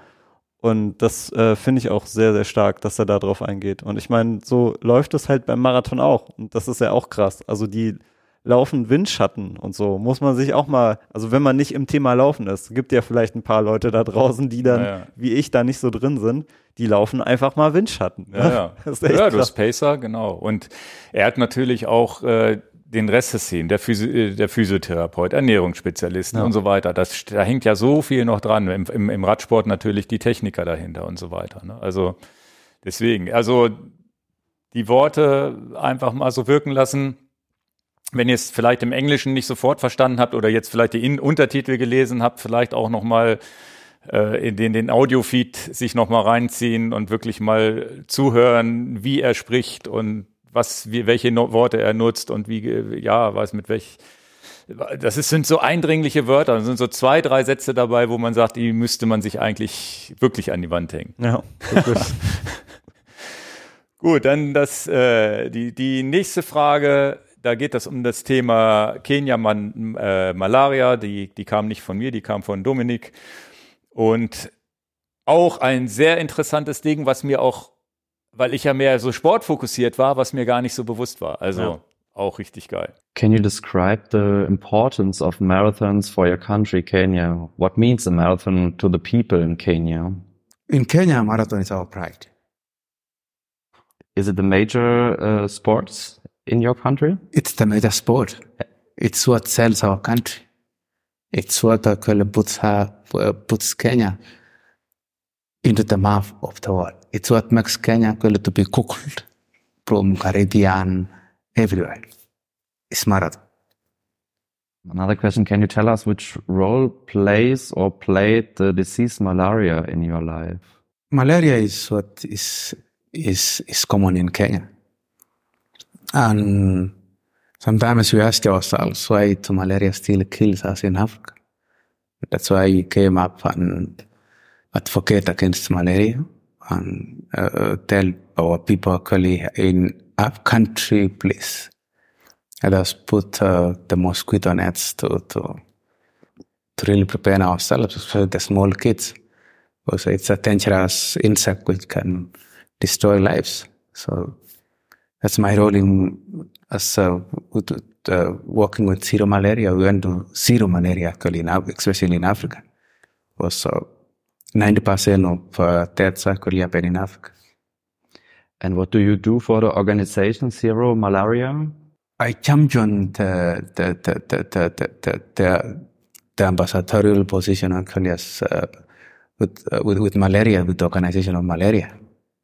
Und das äh, finde ich auch sehr, sehr stark, dass er da drauf eingeht. Und ich meine, so läuft es halt beim Marathon auch. Und das ist ja auch krass. Also die laufen Windschatten und so. Muss man sich auch mal, also wenn man nicht im Thema Laufen ist, gibt ja vielleicht ein paar Leute da draußen, die dann, Ja, ja. wie ich, da nicht so drin sind, die laufen einfach mal Windschatten. ne? Ja, ja. Das ist echt ja, du krass. hast Pacer, genau. Und er hat natürlich auch äh, den Rest des Szenen, der, Physi äh, der Physiotherapeut, Ernährungsspezialisten Ja. und so weiter. Das, da hängt ja so viel noch dran. Im, im, Im Radsport natürlich die Techniker dahinter und so weiter. Ne? Also deswegen, also die Worte einfach mal so wirken lassen. Wenn ihr es vielleicht im Englischen nicht sofort verstanden habt oder jetzt vielleicht die In Untertitel gelesen habt, vielleicht auch noch mal äh, in den, den Audiofeed sich nochmal reinziehen und wirklich mal zuhören, wie er spricht und was, wie, welche no Worte er nutzt und wie, äh, ja, was mit welch, das ist, sind so eindringliche Wörter, da sind so zwei, drei Sätze dabei, wo man sagt, die müsste man sich eigentlich wirklich an die Wand hängen. Ja. Gut, dann das, äh, die, die nächste Frage, da geht es um das Thema Kenia Man, äh, Malaria, die, die kam nicht von mir, die kam von Dominik. Und auch ein sehr interessantes Ding, was mir auch, weil ich ja mehr so sportfokussiert war, was mir gar nicht so bewusst war. Also Ja. auch richtig geil. Can you describe the importance of marathons for your country, Kenya? What means a marathon to the people in Kenya? In Kenya, marathon is our pride. Is it the major uh, sports in your country? It's the major sport. It's what sells our country. It's what actually puts her, uh, puts Kenya into the map of the world. It's what makes Kenya actually to be googled from Caribbean everywhere. It's marathon. Another question, can you tell us which role plays or played the disease malaria in your life? Malaria is what is is is common in Kenya, and sometimes we ask ourselves why malaria still kills us in Africa. That's why we came up and advocate against malaria and uh, tell our people actually in our country, please, let us put uh, the mosquito nets to, to to really prepare ourselves, especially the small kids because it's a dangerous insect which can destroy lives. So that's my role in as uh, with, uh, working with zero malaria. We went to zero malaria actually, now, especially in Africa. Was uh, ninety percent of uh, deaths actually happen in Africa. And what do you do for the organization Zero Malaria? I championed the the the the the the, the, the, the ambassadorial position actually as uh, with, uh, with with malaria with the organization of malaria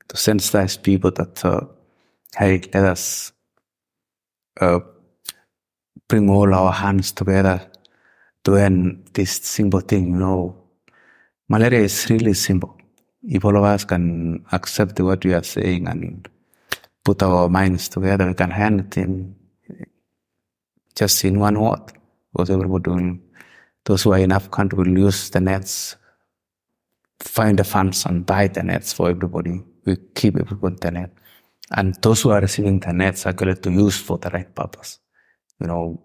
to sensitize people that uh, hey let us uh, bring all our hands together to end this simple thing. You know, malaria is really simple. If all of us can accept what we are saying and put our minds together, we can hand it in just in one word. Those who are in Afghan will use the nets, find the funds and buy the nets for everybody. We keep everybody the net. And those who are receiving the nets are going to use for the right purpose. You know,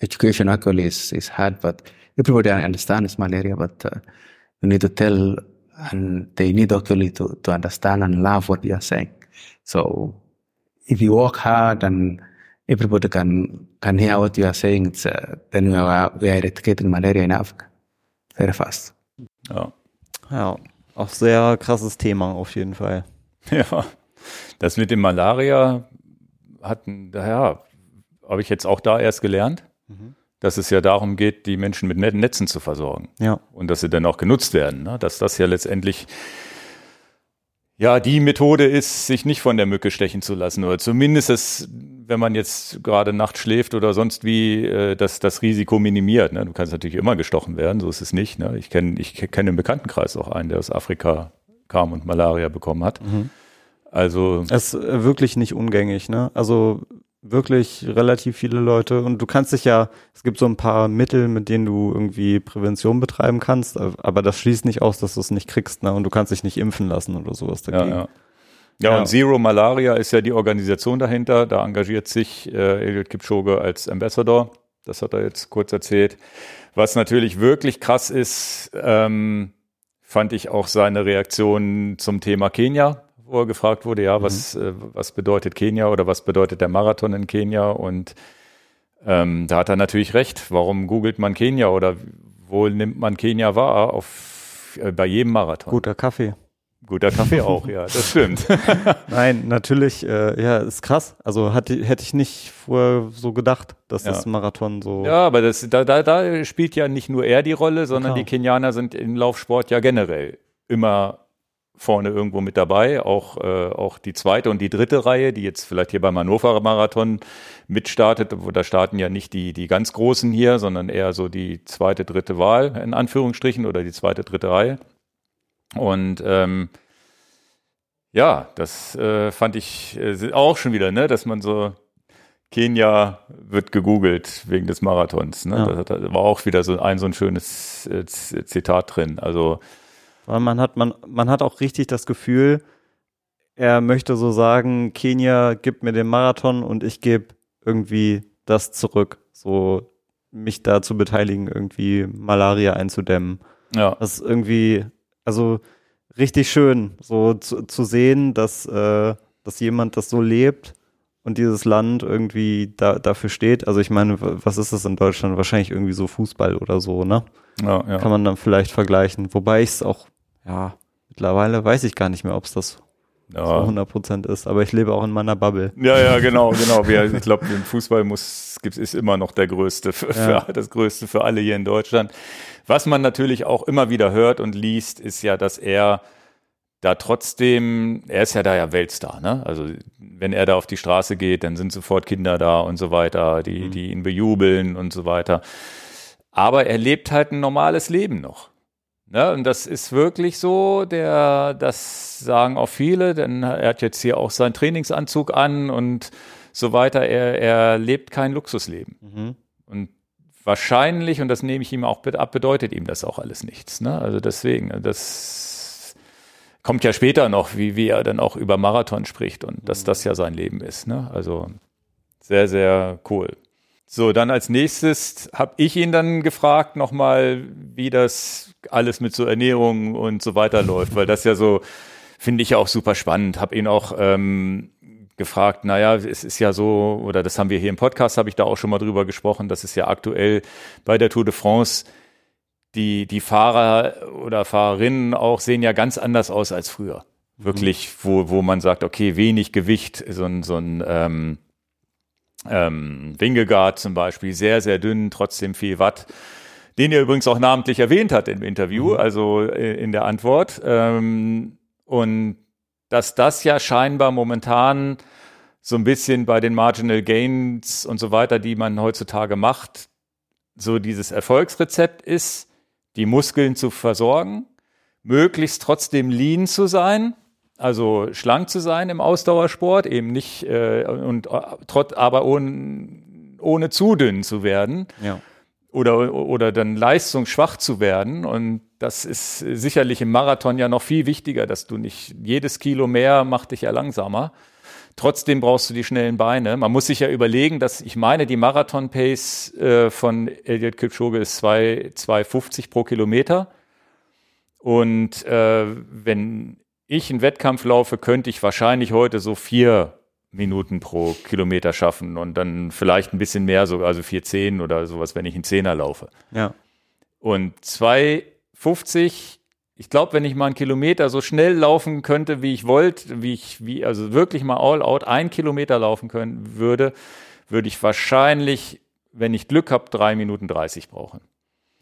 education actually is, is hard, but everybody understands malaria, but uh, you need to tell and they need actually to, to understand and love what you are saying. So if you work hard and everybody can can hear what you are saying, it's, uh, then we are, we are eradicating malaria in Africa very fast. Ja. Ja, auch sehr krasses Thema auf jeden Fall. Ja, das mit dem Malaria hatten, daher habe ich jetzt auch da erst gelernt, dass es ja darum geht, die Menschen mit Net- Netzen zu versorgen Ja, und dass sie dann auch genutzt werden. Ne? Dass das ja letztendlich ja die Methode ist, sich nicht von der Mücke stechen zu lassen oder zumindest, es, wenn man jetzt gerade nachts schläft oder sonst wie, äh, das, das Risiko minimiert. Ne? Du kannst natürlich immer gestochen werden, so ist es nicht. Ne? Ich kenne ich kenne im Bekanntenkreis auch einen, der aus Afrika kam und Malaria bekommen hat. Also es ist äh, wirklich nicht ungängig, ne? Also wirklich relativ viele Leute und du kannst dich ja, es gibt so ein paar Mittel, mit denen du irgendwie Prävention betreiben kannst, aber das schließt nicht aus, dass du es nicht kriegst, ne? Und du kannst dich nicht impfen lassen oder sowas Ja, dagegen. ja. Ja, Ja. und Zero Malaria ist ja die Organisation dahinter. Da engagiert sich äh, Eliud Kipchoge als Ambassador. Das hat er jetzt kurz erzählt. Was natürlich wirklich krass ist, ähm, fand ich auch seine Reaktion zum Thema Kenia, wo er gefragt wurde, ja, was, äh, was bedeutet Kenia oder was bedeutet der Marathon in Kenia? Und ähm, da hat er natürlich recht. Warum googelt man Kenia oder wo nimmt man Kenia wahr? Auf, äh, bei jedem Marathon. Guter Kaffee. Guter Kaffee auch, ja, das stimmt. Nein, natürlich, äh, ja, ist krass. Also hatte, hätte ich nicht vorher so gedacht, dass Ja. das Marathon so. Ja, aber das, da, da, da spielt ja nicht nur er die Rolle, sondern Klar. die Kenianer sind im Laufsport ja generell immer vorne irgendwo mit dabei. Auch, äh, auch die zweite und die dritte Reihe, die jetzt vielleicht hier beim Hannover Marathon mitstartet, wo da starten ja nicht die, die ganz Großen hier, sondern eher so die zweite, dritte Wahl in Anführungsstrichen oder die zweite, dritte Reihe. Und ähm, ja, das äh, fand ich äh, auch schon wieder, ne, dass man so Kenia wird gegoogelt wegen des Marathons. Ne? Ja. Da, war auch wieder so ein so ein schönes äh, Zitat drin. Also Weil man hat, man, man hat auch richtig das Gefühl, er möchte so sagen, Kenia gibt mir den Marathon und ich gebe irgendwie das zurück. So mich da zu beteiligen, irgendwie Malaria einzudämmen. ja, Das ist irgendwie, also richtig schön, so zu, zu sehen, dass, äh, dass jemand das so lebt und dieses Land irgendwie da, dafür steht. Also ich meine, was ist das in Deutschland? Wahrscheinlich irgendwie so Fußball oder so, ne? ja, ja. Kann man dann vielleicht vergleichen. Wobei ich es auch, ja, mittlerweile weiß ich gar nicht mehr, ob es das so ja. 100 Prozent ist. Aber ich lebe auch in meiner Bubble. Ja, ja, genau, genau. Wir, ich glaube, im Fußball muss, gibt, ist immer noch der größte, für, Ja. für, das größte für alle hier in Deutschland. Was man natürlich auch immer wieder hört und liest, ist ja, dass er da trotzdem, er ist ja da ja Weltstar, ne? Also wenn er da auf die Straße geht, dann sind sofort Kinder da und so weiter, die, die ihn bejubeln und so weiter. Aber er lebt halt ein normales Leben noch. Ne? Und das ist wirklich so, der, das sagen auch viele, denn er hat jetzt hier auch seinen Trainingsanzug an und so weiter. Er, er lebt kein Luxusleben. Mhm. Und wahrscheinlich, und das nehme ich ihm auch ab, bedeutet ihm das auch alles nichts. Ne? Also deswegen, das kommt ja später noch, wie, wie er dann auch über Marathon spricht und dass das ja sein Leben ist. Ne? Also sehr, sehr cool. So, dann als nächstes habe ich ihn dann gefragt nochmal, wie das alles mit so Ernährung und so weiter läuft, weil das ja so, finde ich auch super spannend. Habe ihn auch ähm, gefragt, naja, es ist ja so, oder das haben wir hier im Podcast, habe ich da auch schon mal drüber gesprochen, dass es ja aktuell bei der Tour de France die, die Fahrer oder Fahrerinnen auch sehen ja ganz anders aus als früher. Wirklich, wo, wo man sagt, okay, wenig Gewicht, so ein, so ein ähm, ähm, Wingegaard zum Beispiel, sehr, sehr dünn, trotzdem viel Watt, den er übrigens auch namentlich erwähnt hat im Interview, also äh, in der Antwort. Ähm, und dass das ja scheinbar momentan so ein bisschen bei den Marginal Gains und so weiter, die man heutzutage macht, so dieses Erfolgsrezept ist, die Muskeln zu versorgen, möglichst trotzdem lean zu sein, also schlank zu sein im Ausdauersport, eben nicht äh, und äh, trotz, aber ohne, ohne zu dünn zu werden Ja. oder, oder dann leistungsschwach zu werden. Und das ist sicherlich im Marathon ja noch viel wichtiger, dass du nicht jedes Kilo mehr macht dich ja langsamer. Trotzdem brauchst du die schnellen Beine. Man muss sich ja überlegen, dass ich meine, die Marathon-Pace äh, von Elliot Kipchoge ist 2 2,50 pro Kilometer. Und äh, wenn ich einen Wettkampf laufe, könnte ich wahrscheinlich heute so vier Minuten pro Kilometer schaffen und dann vielleicht ein bisschen mehr, so, also 4,10 oder sowas, wenn ich einen Zehner laufe. Ja. Und 2,50, ich glaube, wenn ich mal einen Kilometer so schnell laufen könnte, wie ich wollte, wie ich, wie, also wirklich mal all out ein Kilometer laufen können würde, würde ich wahrscheinlich, wenn ich Glück habe, drei Minuten 30 brauchen.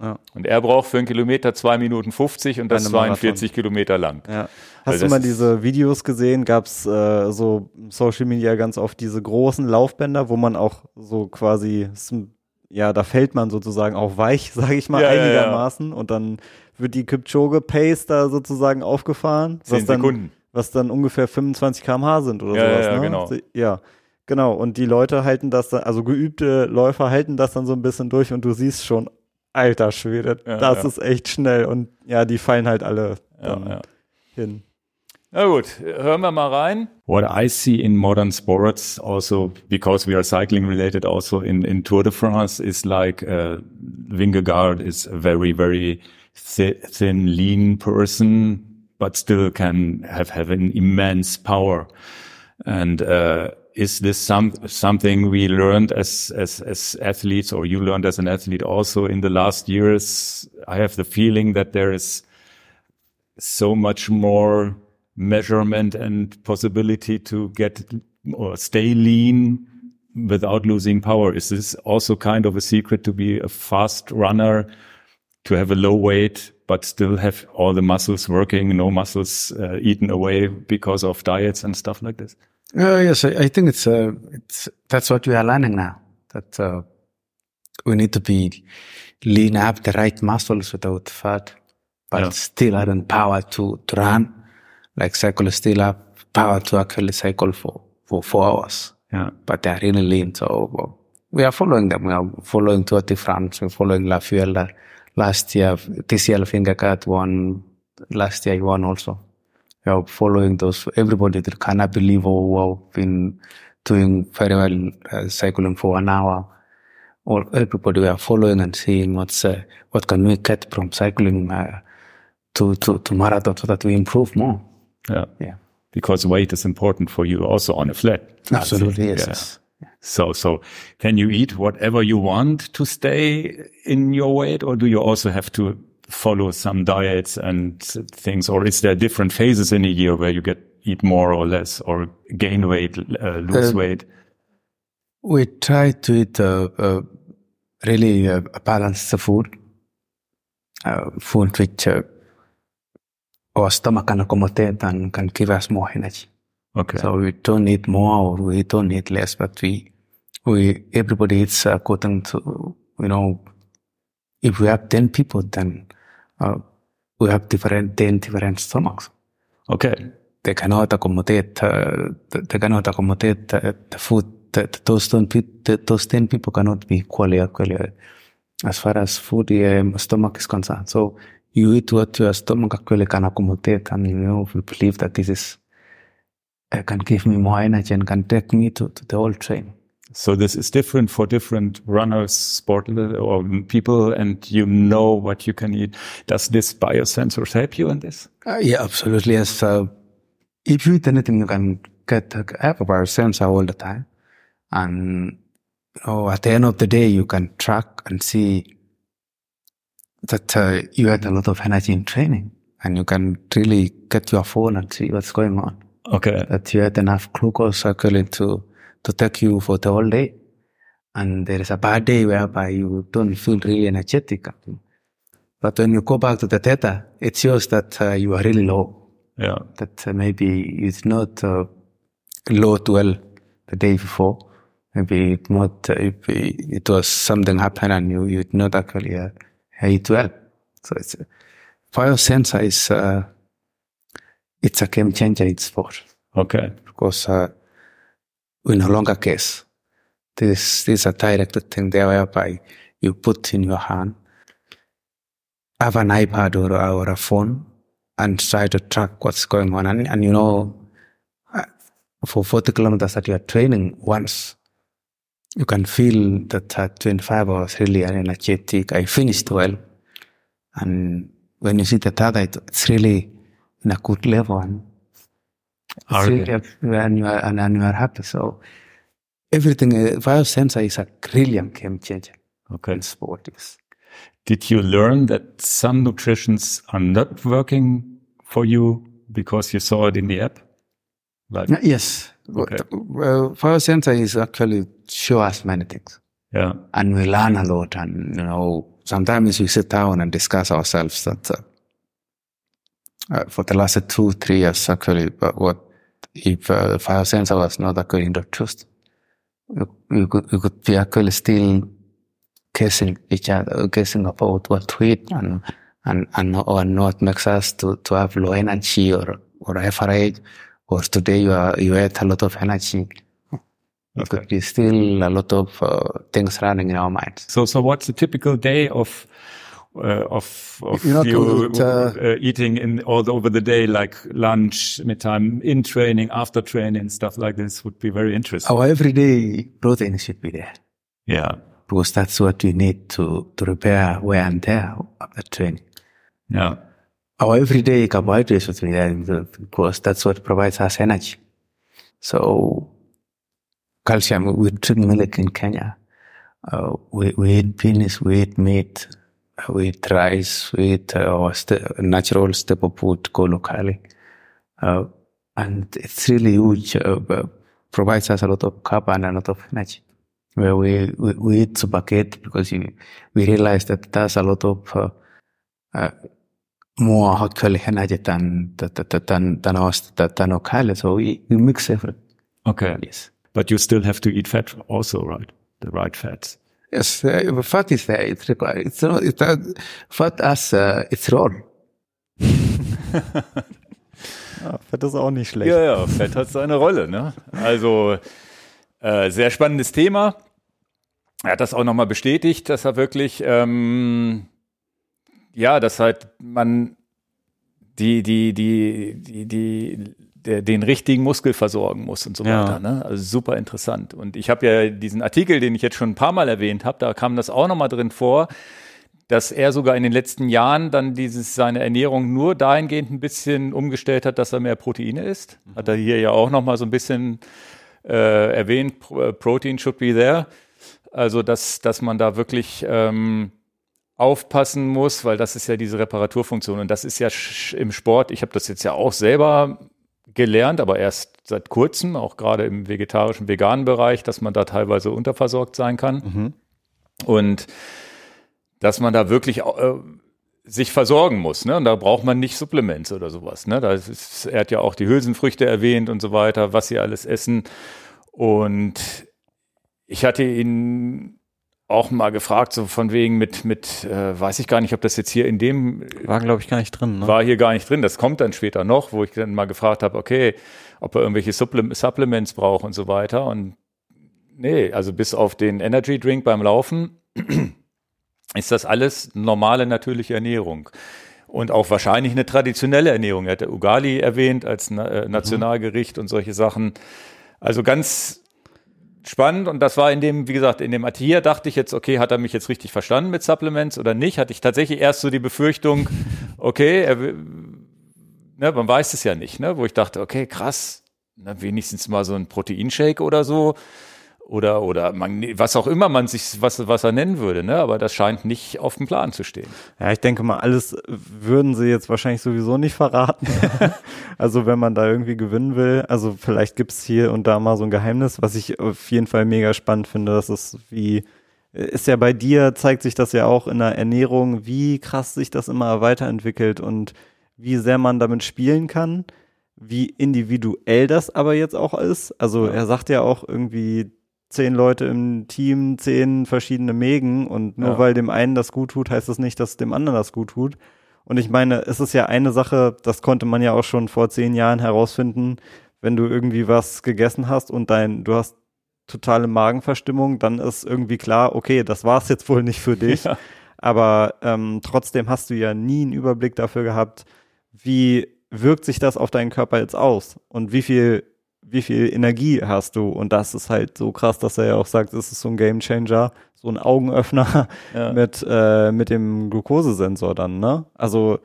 Ja. Und er braucht für einen Kilometer zwei Minuten 50 und das Eine 42 Kilometer lang. Ja. Hast du das mal diese Videos gesehen? Gab es äh, so Social Media ganz oft diese großen Laufbänder, wo man auch so quasi, ja, da fällt man sozusagen auch weich, sage ich mal, Ja, einigermaßen. Und dann wird die Kipchoge Pace da sozusagen aufgefahren, Zehn was dann, Sekunden. was dann ungefähr 25 km/h sind oder sowas. ja, ne? genau. Ja, genau. Und die Leute halten das dann, also geübte Läufer halten das dann so ein bisschen durch und du siehst schon, alter Schwede, Ja, das ja. ist echt schnell. Und ja, die fallen halt alle Ja, dann ja. hin. Na gut, hören wir mal rein. What I see in modern sports also, because we are cycling related also in, in Tour de France is like, uh, Vingegaard is a very, very thi thin, lean person, but still can have, have an immense power. And, uh, is this some, something we learned as, as, as athletes or you learned as an athlete also in the last years? I have the feeling that there is so much more measurement and possibility to get or stay lean without losing power. Is this also kind of a secret to be a fast runner, to have a low weight, but still have all the muscles working, no muscles uh, eaten away because of diets and stuff like this? Uh, yes, I, I think it's uh, it's that's what we are learning now. That uh, we need to be lean, up the right muscles without fat, but Yeah. still hadn't power to, to run. Like cyclists still have power to actually cycle for, for four hours, Yeah. but they're really lean. So well, we are following them. We are following Tour de France. We're following La Fuela. Last year, TCL Fingercat won. Last year, he won also. We are following those. Everybody that cannot believe or who have been doing very well uh, cycling for an hour. or everybody we are following and seeing what's uh, what can we get from cycling uh, to, to to marathon so that we improve more. Yeah. Yeah, Because weight is important for you also on a flat. Absolutely. Yes. Yeah. yes. So, so can you eat whatever you want to stay in your weight or do you also have to follow some diets and things or is there different phases in a year where you get eat more or less or gain weight, uh, lose Uh, weight? We try to eat uh, uh, really uh, balanced food, food which uh, our stomach can accommodate and can give us more energy. Okay. So we don't eat more or we don't eat less, but we, we, everybody eats according to, you know, if we have 10 people, then we have different, 10 different stomachs. okay. They cannot accommodate, uh, they cannot accommodate the, the food that those 10 people, those 10 people cannot be equally, equally uh, as far as food, um, stomach is concerned. So you eat what your stomach actually can accommodate and you know, we believe that this is, uh, can give me more energy and can take me to, to the whole train. So this is different for different runners, sport or people, and you know what you can eat. Does this biosensors help you in this? Uh, yeah, absolutely. Yes. Uh, if you eat anything, you can get have a biosensor all the time, and at the end of the day, you can track and see that uh, you had a lot of energy in training, and you can really get your phone and see what's going on. Okay. That you had enough glucose circulating to to take you for the whole day, and there is a bad day whereby you don't feel really energetic. But when you go back to the data, it shows that uh, you are really low Yeah. that uh, maybe it's not uh, low 12 the day before. Maybe it not, uh, if it was something happened and you, you did not actually uh, eat well. So it's, uh, biosensor is, uh, it's a game changer It's for Okay. because, we no longer guess. This, this is a directed thing there whereby you put in your hand, have an iPad or, or a phone and try to track what's going on. And, and you know, uh, for 40 kilometers that you are training once, you can feel that at 25 hours really energetic. I finished well. And when you see the data, it's really in a good level. And and you are, and, and you are happy. So everything, uh, biosensor is a brilliant game changer Okay. in sport. Yes. Did you learn that some nutritions are not working for you because you saw it in the app? Like, Yes. Okay. Well, biosensor is actually show us many things. yeah. and we learn a lot. And you know, sometimes we sit down and discuss ourselves that uh, for the last two, three years, actually, but what if uh, fire sensor was not actually introduced? We, we could we could be actually still guessing each other, guessing about what to eat and and and or what makes us to to have low energy or or average. Or today you are you had a lot of energy. It could be still a lot of uh, things running in our minds. So, so what's a typical day of uh, of of You know, you it, uh, uh, eating in all over the day, like lunch, midtime, in training, after training, stuff like this would be very interesting. Our everyday protein should be there Yeah, because that's what we need to, to repair wear and tear after training. yeah, Our everyday carbohydrates should be there because that's what provides us energy. So calcium, we drink milk in Kenya. Uh, we, we eat beans, we eat meat, we eat rice, with uh, st- natural staple food called locally. Uh, and it's really huge, uh, uh, provides us a lot of carb and a lot of energy. Where we, we, we eat spaghetti because you, we realize that there's a lot of uh, uh, more actually energy than than than than us than locally. So we, we mix everything. okay. Yes. But you still have to eat fat also, right? The right fats. Yes, uh, fat is there. It's required. It's not, it, uh, fat as uh, its role. Ja, Fett ist auch nicht schlecht. Ja, ja, Fett hat seine Rolle. Ne? Also äh, sehr spannendes Thema. Er hat das auch nochmal bestätigt, dass er wirklich, ähm, ja, dass halt man die, die, die, die, die, der, den richtigen Muskel versorgen muss und so Ja. weiter. Ne? Also super interessant. Und ich habe ja diesen Artikel, den ich jetzt schon ein paar Mal erwähnt habe, da kam das auch nochmal drin vor, dass er sogar in den letzten Jahren dann dieses seine Ernährung nur dahingehend ein bisschen umgestellt hat, dass er mehr Proteine isst. Hat er hier ja auch noch mal so ein bisschen äh, erwähnt, äh, Protein should be there. Also dass dass man da wirklich ähm, aufpassen muss, weil das ist ja diese Reparaturfunktion und das ist ja im Sport. Ich habe das jetzt ja auch selber gelernt, aber erst seit kurzem, auch gerade im vegetarischen, veganen Bereich, dass man da teilweise unterversorgt sein kann. Und dass man da wirklich äh, sich versorgen muss. Ne? Und da braucht man nicht Supplements oder sowas. Ne? Da ist, er hat ja auch die Hülsenfrüchte erwähnt und so weiter, was sie alles essen. Und ich hatte ihn auch mal gefragt, so von wegen mit, mit äh, weiß ich gar nicht, ob das jetzt hier in dem War, glaube ich, gar nicht drin. Ne? war hier gar nicht drin. Das kommt dann später noch, wo ich dann mal gefragt habe, okay, ob er irgendwelche Supple Supplements braucht und so weiter. Und nee, also bis auf den Energy Drink beim Laufen ist das alles normale, natürliche Ernährung. Und auch wahrscheinlich eine traditionelle Ernährung. Er hat der Ugali erwähnt als Na äh, Nationalgericht und solche Sachen. Also ganz spannend. Und das war in dem, wie gesagt, in dem hier dachte ich jetzt, okay, hat er mich jetzt richtig verstanden mit Supplements oder nicht? Hatte ich tatsächlich erst so die Befürchtung, okay, er, ne, man weiß es ja nicht, ne? Wo ich dachte, okay, krass, na, wenigstens mal so ein Proteinshake oder so. Oder, oder man, was auch immer man sich, was, was er nennen würde, ne? Aber das scheint nicht auf dem Plan zu stehen. Ja, ich denke mal, alles würden sie jetzt wahrscheinlich sowieso nicht verraten. also wenn man da irgendwie gewinnen will. Also vielleicht gibt's hier und da mal so ein Geheimnis, was ich auf jeden Fall mega spannend finde. Das ist wie, ist ja bei dir, zeigt sich das ja auch in der Ernährung, wie krass sich das immer weiterentwickelt und wie sehr man damit spielen kann, wie individuell das aber jetzt auch ist. Also er sagt ja auch irgendwie zehn Leute im Team, zehn verschiedene Mägen und nur Ja. weil dem einen das gut tut, heißt das nicht, dass dem anderen das gut tut. Und ich meine, es ist ja eine Sache, das konnte man ja auch schon vor zehn Jahren herausfinden, wenn du irgendwie was gegessen hast und dein, du hast totale Magenverstimmung, dann ist irgendwie klar, okay, das war's jetzt wohl nicht für dich. Ja. Aber ähm, trotzdem hast du ja nie einen Überblick dafür gehabt, wie wirkt sich das auf deinen Körper jetzt aus und wie viel wie viel Energie hast du und das ist halt so krass, dass er ja auch sagt, es ist so ein Gamechanger, so ein Augenöffner Ja. mit äh, mit dem Glukosesensor dann, ne? Also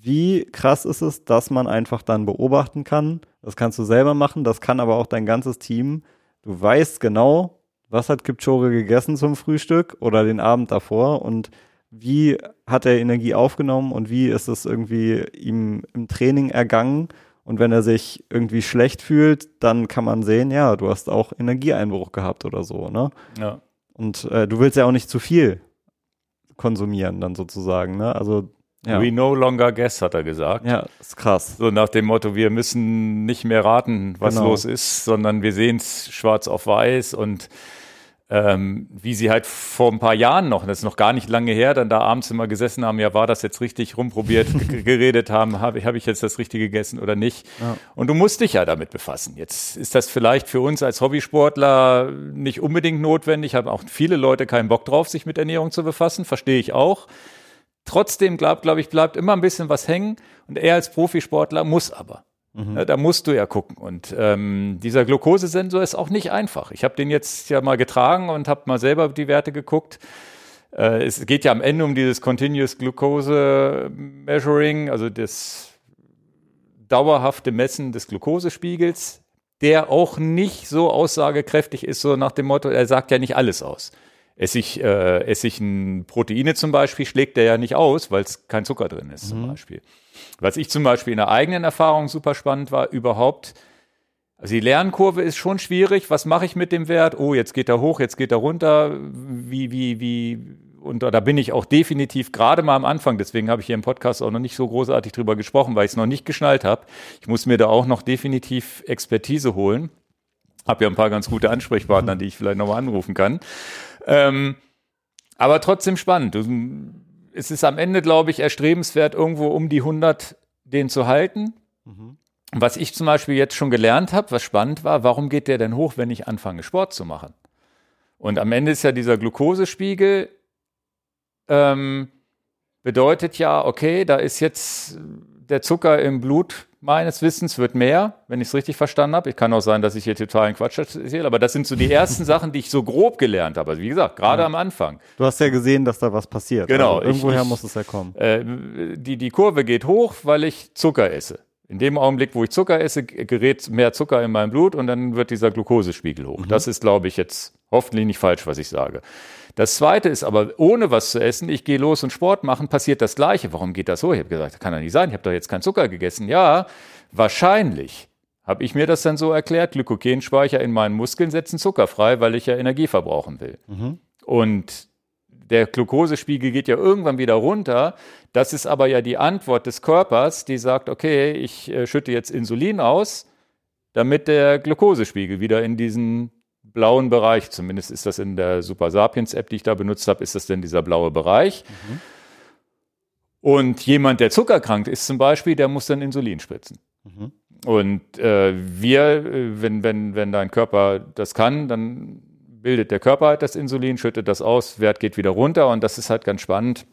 wie krass ist es, dass man einfach dann beobachten kann? Das kannst du selber machen, das kann aber auch dein ganzes Team. Du weißt genau, was hat Kipchoge gegessen zum Frühstück oder den Abend davor und wie hat er Energie aufgenommen und wie ist es irgendwie ihm im Training ergangen? Und wenn er sich irgendwie schlecht fühlt, dann kann man sehen, ja, du hast auch Energieeinbruch gehabt oder so, ne? Ja. Und äh, du willst ja auch nicht zu viel konsumieren, dann sozusagen, ne? Also, ja. We no longer guess, hat er gesagt. Ja, ist krass. So nach dem Motto, wir müssen nicht mehr raten, was Genau. los ist, sondern wir sehen es schwarz auf weiß und ähm, wie sie halt vor ein paar Jahren noch, das ist noch gar nicht lange her, dann da abends immer gesessen haben, ja, war das jetzt richtig rumprobiert, geredet haben, habe hab ich jetzt das Richtige gegessen oder nicht. Und du musst dich ja damit befassen. Jetzt ist das vielleicht für uns als Hobbysportler nicht unbedingt notwendig, haben auch viele Leute keinen Bock drauf, sich mit Ernährung zu befassen, verstehe ich auch. Trotzdem, glaube glaub ich, bleibt immer ein bisschen was hängen und er als Profisportler muss aber. Ja, da musst du ja gucken. Und ähm, dieser Glukosesensor ist auch nicht einfach. Ich habe den jetzt ja mal getragen und habe mal selber die Werte geguckt. Äh, es geht ja am Ende um dieses Continuous Glucose Measuring, also das dauerhafte Messen des Glukosespiegels, der auch nicht so aussagekräftig ist, so nach dem Motto, er sagt ja nicht alles aus. Essig, äh, Essigen Proteine zum Beispiel schlägt er ja nicht aus, weil es kein Zucker drin ist zum Beispiel. Was ich zum Beispiel in der eigenen Erfahrung super spannend war, überhaupt, also die Lernkurve ist schon schwierig. Was mache ich mit dem Wert? Oh, jetzt geht er hoch, jetzt geht er runter. Wie, wie, wie, und da bin ich auch definitiv gerade mal am Anfang. Deswegen habe ich hier im Podcast auch noch nicht so großartig drüber gesprochen, weil ich es noch nicht geschnallt habe. Ich muss mir da auch noch definitiv Expertise holen. Habe ja ein paar ganz gute Ansprechpartner, die ich vielleicht nochmal anrufen kann. Ähm, aber trotzdem spannend. Es ist am Ende, glaube ich, erstrebenswert, irgendwo um die 100 den zu halten. Was ich zum Beispiel jetzt schon gelernt habe, was spannend war, warum geht der denn hoch, wenn ich anfange, Sport zu machen? Und am Ende ist ja dieser Glukosespiegel, ähm, bedeutet ja, okay, da ist jetzt der Zucker im Blut meines Wissens wird mehr, wenn ich es richtig verstanden habe. Ich kann auch sein, dass ich hier totalen Quatsch erzähle, aber das sind so die ersten Sachen, die ich so grob gelernt habe. Also wie gesagt, gerade Ja. am Anfang. Du hast ja gesehen, dass da was passiert. Genau, Also irgendwoher ich- muss es ja kommen. Äh, die, die Kurve geht hoch, weil ich Zucker esse. In dem Augenblick, wo ich Zucker esse, gerät mehr Zucker in mein Blut und dann wird dieser Glukosespiegel hoch. Das ist, glaube ich, jetzt hoffentlich nicht falsch, was ich sage. Das zweite ist aber, ohne was zu essen, ich gehe los und Sport machen, passiert das Gleiche. Warum geht das so? Ich habe gesagt, das kann doch nicht sein. Ich habe doch jetzt keinen Zucker gegessen. Ja, wahrscheinlich habe ich mir das dann so erklärt. Glykogenspeicher in meinen Muskeln setzen Zucker frei, weil ich ja Energie verbrauchen will. Und der Glukosespiegel geht ja irgendwann wieder runter. Das ist aber ja die Antwort des Körpers, die sagt, okay, ich äh, schütte jetzt Insulin aus, damit der Glukosespiegel wieder in diesen blauen Bereich, zumindest ist das in der Super Sapiens App, die ich da benutzt habe, ist das denn dieser blaue Bereich. Und jemand, der zuckerkrank ist zum Beispiel, der muss dann Insulin spritzen. Und äh, wir, äh, wenn, wenn, wenn dein Körper das kann, dann bildet der Körper halt das Insulin, schüttet das aus, Wert geht wieder runter und das ist halt ganz spannend.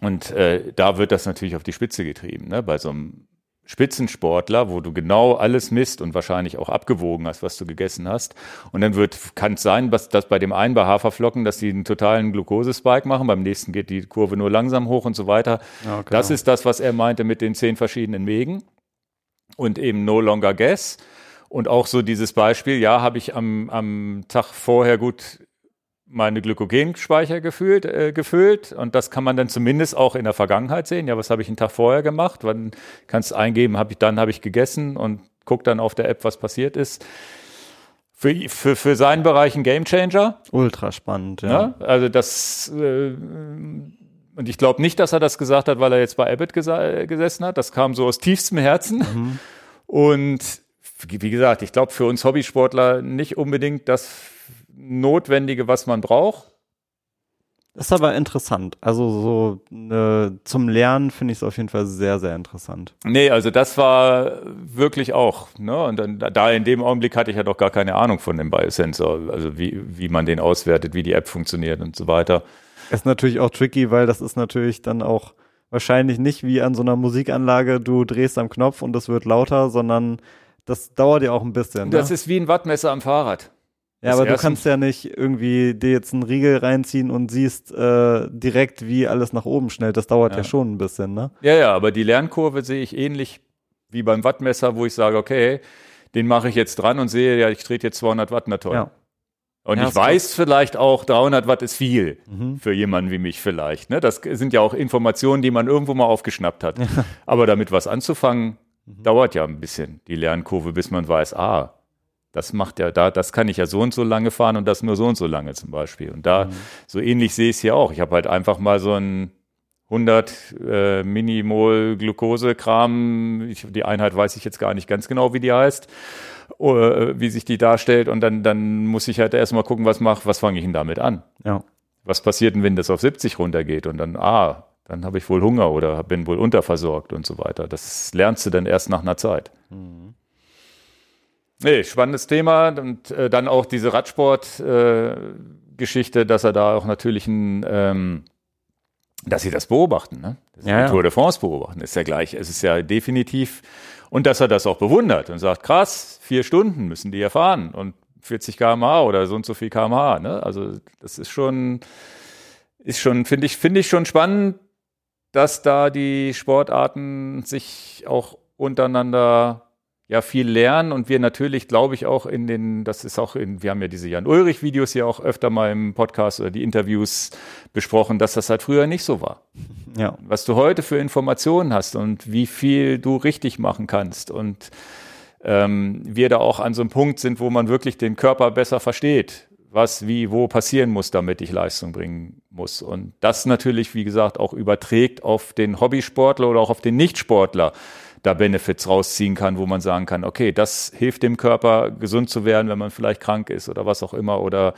Und äh, da wird das natürlich auf die Spitze getrieben. Ne? Bei so einem Spitzensportler, wo du genau alles misst und wahrscheinlich auch abgewogen hast, was du gegessen hast. Und dann wird, kann es sein, dass, dass bei dem einen bei Haferflocken, dass die einen totalen Glukosespike machen, beim nächsten geht die Kurve nur langsam hoch und so weiter. Ja, genau. Das ist das, was er meinte mit den zehn verschiedenen Wegen und eben no longer guess. Und auch so dieses Beispiel, ja, habe ich am, am Tag vorher gut meine Glykogenspeicher gefühlt, äh, gefüllt und das kann man dann zumindest auch in der Vergangenheit sehen. Ja, was habe ich einen Tag vorher gemacht? Wann kannst du eingeben, habe ich dann habe ich gegessen und guck dann auf der App, was passiert ist. Für, für, für seinen Bereich ein Gamechanger. Ultra spannend, ja. Ja? Also das äh, und ich glaube nicht, dass er das gesagt hat, weil er jetzt bei Abbott gesessen hat. Das kam so aus tiefstem Herzen. Und wie gesagt, ich glaube für uns Hobbysportler nicht unbedingt das Notwendige, was man braucht. Das ist aber interessant. Also so ne, zum Lernen finde ich es auf jeden Fall sehr, sehr interessant. Nee, also das war wirklich auch. Ne? Und dann, da in dem Augenblick hatte ich ja doch gar keine Ahnung von dem Biosensor, also wie, wie man den auswertet, wie die App funktioniert und so weiter. Ist natürlich auch tricky, weil das ist natürlich dann auch wahrscheinlich nicht wie an so einer Musikanlage, du drehst am Knopf und es wird lauter, sondern das dauert ja auch ein bisschen. Das ne? ist wie ein Wattmesser am Fahrrad. ja, das aber du kannst ja nicht irgendwie dir jetzt einen Riegel reinziehen und siehst äh, direkt, wie alles nach oben schnellt. Das dauert ja, Ja. schon ein bisschen, ne? Ja, ja, aber die Lernkurve sehe ich ähnlich wie beim Wattmesser, wo ich sage, okay, den mache ich jetzt dran und sehe, ja, ich trete jetzt 200 Watt, na toll. Ja. Und Ja, ich weiß vielleicht auch, 300 Watt ist viel Mhm. für jemanden wie mich vielleicht. Ne? Das sind ja auch Informationen, die man irgendwo mal aufgeschnappt hat. Aber damit was anzufangen, Mhm. dauert ja ein bisschen die Lernkurve, bis man weiß, ah, das macht ja da, das kann ich ja so und so lange fahren und das nur so und so lange zum Beispiel. Und da, Mhm. so ähnlich sehe ich es hier auch. Ich habe halt einfach mal so ein 100 äh, Minimol Glukose-Kram, ich, die Einheit weiß ich jetzt gar nicht ganz genau, wie die heißt, äh, wie sich die darstellt. Und dann, dann muss ich halt erstmal gucken, was mach, was fange ich denn damit an? Ja. Was passiert denn, wenn das auf 70 runtergeht? Und dann, ah, dann habe ich wohl Hunger oder bin wohl unterversorgt und so weiter. Das lernst du dann erst nach einer Zeit. Nee, spannendes Thema. Und äh, dann auch diese Radsport-Geschichte, dass er da auch natürlich ein, ähm, dass sie das beobachten, ne? Sie Ja, ja. Tour de France beobachten, ist ja gleich. Es ist ja definitiv. Und dass er das auch bewundert und sagt, krass, vier Stunden müssen die ja fahren und 40 km/h oder so und so viel km/h. Ne? Also das ist schon, ist schon, finde ich, finde ich schon spannend, dass da die Sportarten sich auch untereinander ja viel lernen und wir natürlich, glaube ich, auch in den, das ist auch in, wir haben ja diese Jan-Ulrich-Videos ja auch öfter mal im Podcast oder die Interviews besprochen, dass das halt früher nicht so war. Ja. Was du heute für Informationen hast und wie viel du richtig machen kannst und ähm, wir da auch an so einem Punkt sind, wo man wirklich den Körper besser versteht, was wie wo passieren muss, damit ich Leistung bringen muss. Und das natürlich, wie gesagt, auch überträgt auf den Hobbysportler oder auch auf den Nichtsportler da Benefits rausziehen kann, wo man sagen kann, okay, das hilft dem Körper, gesund zu werden, wenn man vielleicht krank ist oder was auch immer, oder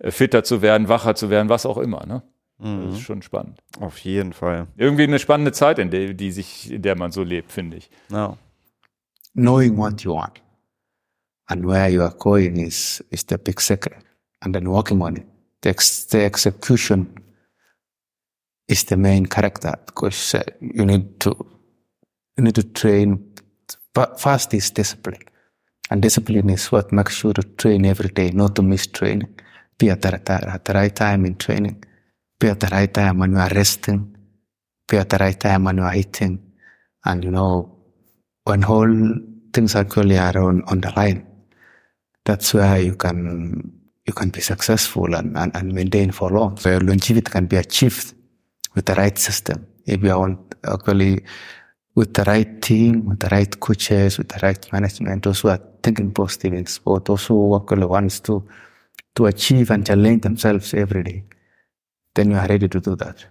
äh, fitter zu werden, wacher zu werden, was auch immer. Ne? Das ist schon spannend. Auf jeden Fall. Irgendwie eine spannende Zeit, in der, die sich, in der man so lebt, finde ich. Ja. knowing what you want and where you are going is is the big secret and then working on it. The, ex- the execution is the main character because uh, you need to you need to train first is discipline. And discipline is what makes sure to train every day not to miss training. Be at the, right- at the right time in training. Be at the right time when you are resting. Be at the right time when you are eating. And you know when whole things actually are on, on the line, that's where you can you can be successful and, and, and maintain for long. So your longevity can be achieved with the right system. If you on, actually with the right team, with the right coaches, with the right management, those who are thinking positive in sport, those who actually wants to to achieve and challenge themselves every day, then you are ready to do that.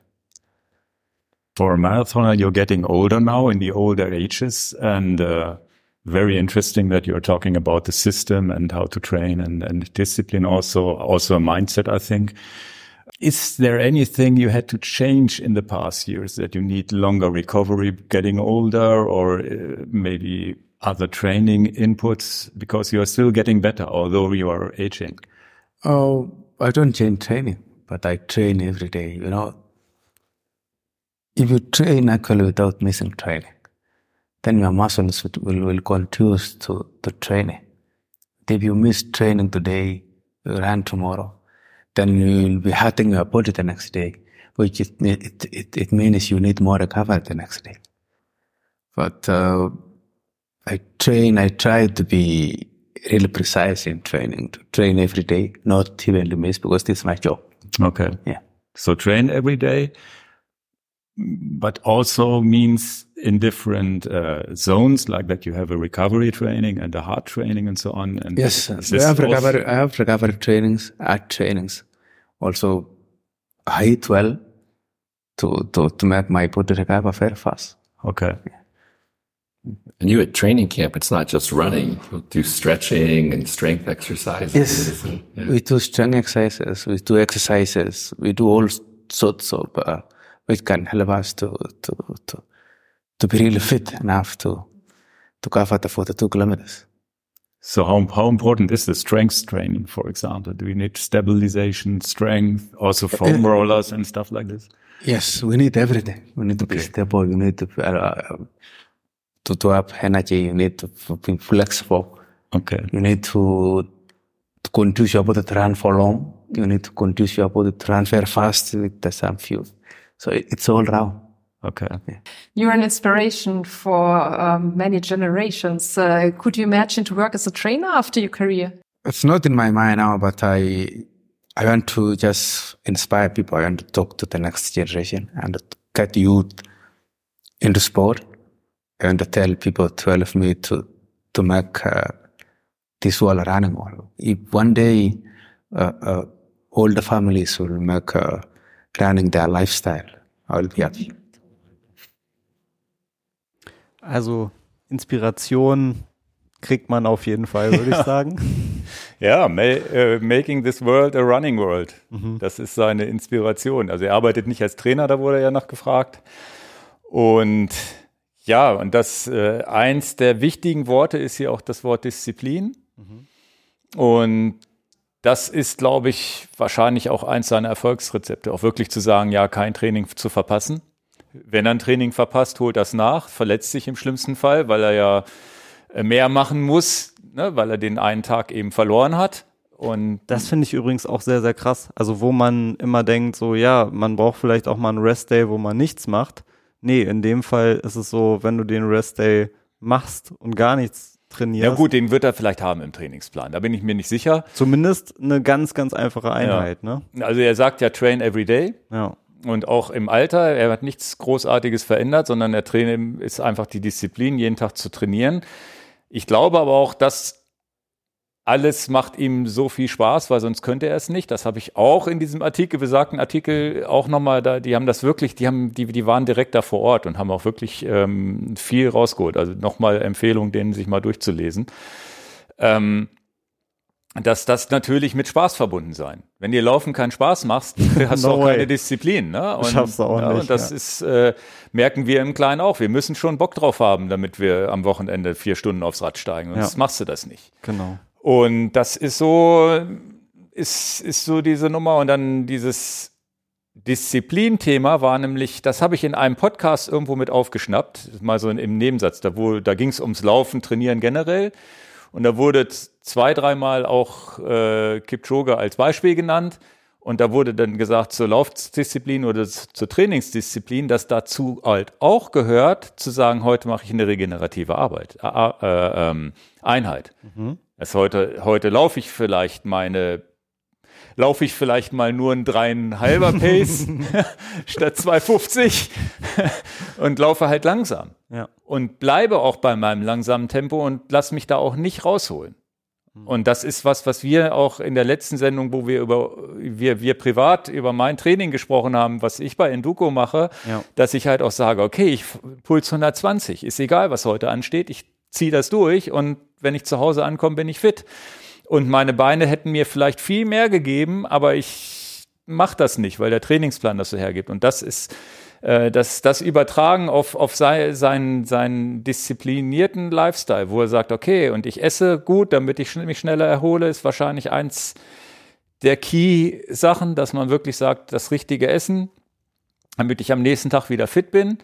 For a marathoner, you're getting older now in the older ages and, uh, very interesting that you're talking about the system and how to train and, and discipline also, also a mindset, I think. Is there anything you had to change in the past years that you need longer recovery getting older or uh, maybe other training inputs because you are still getting better, although you are aging? Oh, I don't change training, but I train every day. You know, if you train actually without missing training, then your muscles will, will, continue to, to training. If you miss training today, you run tomorrow, then you will be hurting your body the next day, which it, it, it, it means you need more recovery the next day. But uh, I train, I try to be really precise in training, to train every day, not even to miss because this is my job. Okay. Yeah. So train every day, but also means in different uh, zones, like that you have a recovery training and a hard training and so on. And Yes, I have recovery, I have recovery trainings, art trainings. Also, I eat well to, to, to make my body recover very fast. Okay. And you at training camp, it's not just running. You'll do stretching and strength exercises. Yes, yeah. we do strength exercises, we do exercises, we do all sorts of, uh, which can help us to, to, to, to be really fit enough to, to cover the 42 kilometers. So how, how important is the strength training, for example? Do we need stabilization, strength, also uh, foam uh, rollers and stuff like this? Yes, we need everything. We need to be stable. You need to uh, uh, to to have energy. You need to be flexible. Okay. You need to to conduce your body to run for long. You need to conduce your body to run very fast with the some fuel. So it, it's all round. Okay. You're an inspiration for um, many generations. Uh, could you imagine to work as a trainer after your career? It's not in my mind now, but I I want to just inspire people. I want to talk to the next generation and get youth into sport. I want to tell people to help me to to make uh, this world running world. If one day uh, uh, all the families will make uh, running their lifestyle, I will be happy. Also Inspiration kriegt man auf jeden Fall, würde ich sagen. Ja, ma äh, Making this world a running world. Das ist seine Inspiration. Also er arbeitet nicht als Trainer, da wurde er ja nachgefragt. Und ja, und das äh, eins der wichtigen Worte ist hier auch das Wort Disziplin. Und das ist, glaube ich, wahrscheinlich auch eins seiner Erfolgsrezepte, auch wirklich zu sagen, ja, kein Training zu verpassen. Wenn er ein Training verpasst, holt das nach, verletzt sich im schlimmsten Fall, weil er ja äh, mehr machen muss, ne, weil er den einen Tag eben verloren hat. Und Das finde ich übrigens auch sehr, sehr krass. Also wo man immer denkt, so ja, man braucht vielleicht auch mal einen Rest-Day, wo man nichts macht. Nee, in dem Fall ist es so, wenn du den Rest-Day machst und gar nichts trainierst. ja gut, den wird er vielleicht haben im Trainingsplan. Da bin ich mir nicht sicher. Zumindest eine ganz, ganz einfache Einheit, ne? Also er sagt ja Train every day. Ja. Und auch im Alter, er hat nichts Großartiges verändert, sondern er Training ist einfach die Disziplin, jeden Tag zu trainieren. Ich glaube aber auch, dass alles macht ihm so viel Spaß, weil sonst könnte er es nicht. Das habe ich auch in diesem Artikel, besagten Artikel, auch nochmal da, die haben das wirklich, die haben, die, die waren direkt da vor Ort und haben auch wirklich ähm, viel rausgeholt. Also nochmal Empfehlung, denen sich mal durchzulesen. Ähm, dass das natürlich mit Spaß verbunden sein. Wenn dir Laufen keinen Spaß macht, hast du No auch way. keine Disziplin. Ne? Und, Schaffst du auch ja, nicht, Und das ja. ist, äh, merken wir im Kleinen auch. Wir müssen schon Bock drauf haben, damit wir am Wochenende vier Stunden aufs Rad steigen. Und Ja. das machst du das nicht. Genau. Und das ist so, ist, ist so diese Nummer. Und dann dieses Disziplinthema war nämlich, das habe ich in einem Podcast irgendwo mit aufgeschnappt, mal so im Nebensatz. Da, wo, da ging es ums Laufen, Trainieren generell. Und da wurde zwei, dreimal auch äh, Kipchoge als Beispiel genannt. Und da wurde dann gesagt, zur Laufdisziplin oder zur Trainingsdisziplin, dass dazu halt auch gehört, zu sagen, heute mache ich eine regenerative Arbeit, äh, äh, ähm, Einheit. Das heute, heute laufe ich vielleicht meine, laufe ich vielleicht mal nur ein dreieinhalber Pace statt 2,50 und laufe halt langsam Ja. und bleibe auch bei meinem langsamen Tempo und lass mich da auch nicht rausholen. Und das ist was, was wir auch in der letzten Sendung, wo wir über wir wir privat über mein Training gesprochen haben, was ich bei Enduko mache, Ja. dass ich halt auch sage, okay, ich Puls 120, ist egal, was heute ansteht, ich ziehe das durch und wenn ich zu Hause ankomme, bin ich fit. Und meine Beine hätten mir vielleicht viel mehr gegeben, aber ich mache das nicht, weil der Trainingsplan das so hergibt. Und das ist äh, das, das Übertragen auf, auf sei, seinen, seinen disziplinierten Lifestyle, wo er sagt, okay, und ich esse gut, damit ich mich schneller erhole, ist wahrscheinlich eins der Key-Sachen, dass man wirklich sagt, das richtige Essen, damit ich am nächsten Tag wieder fit bin,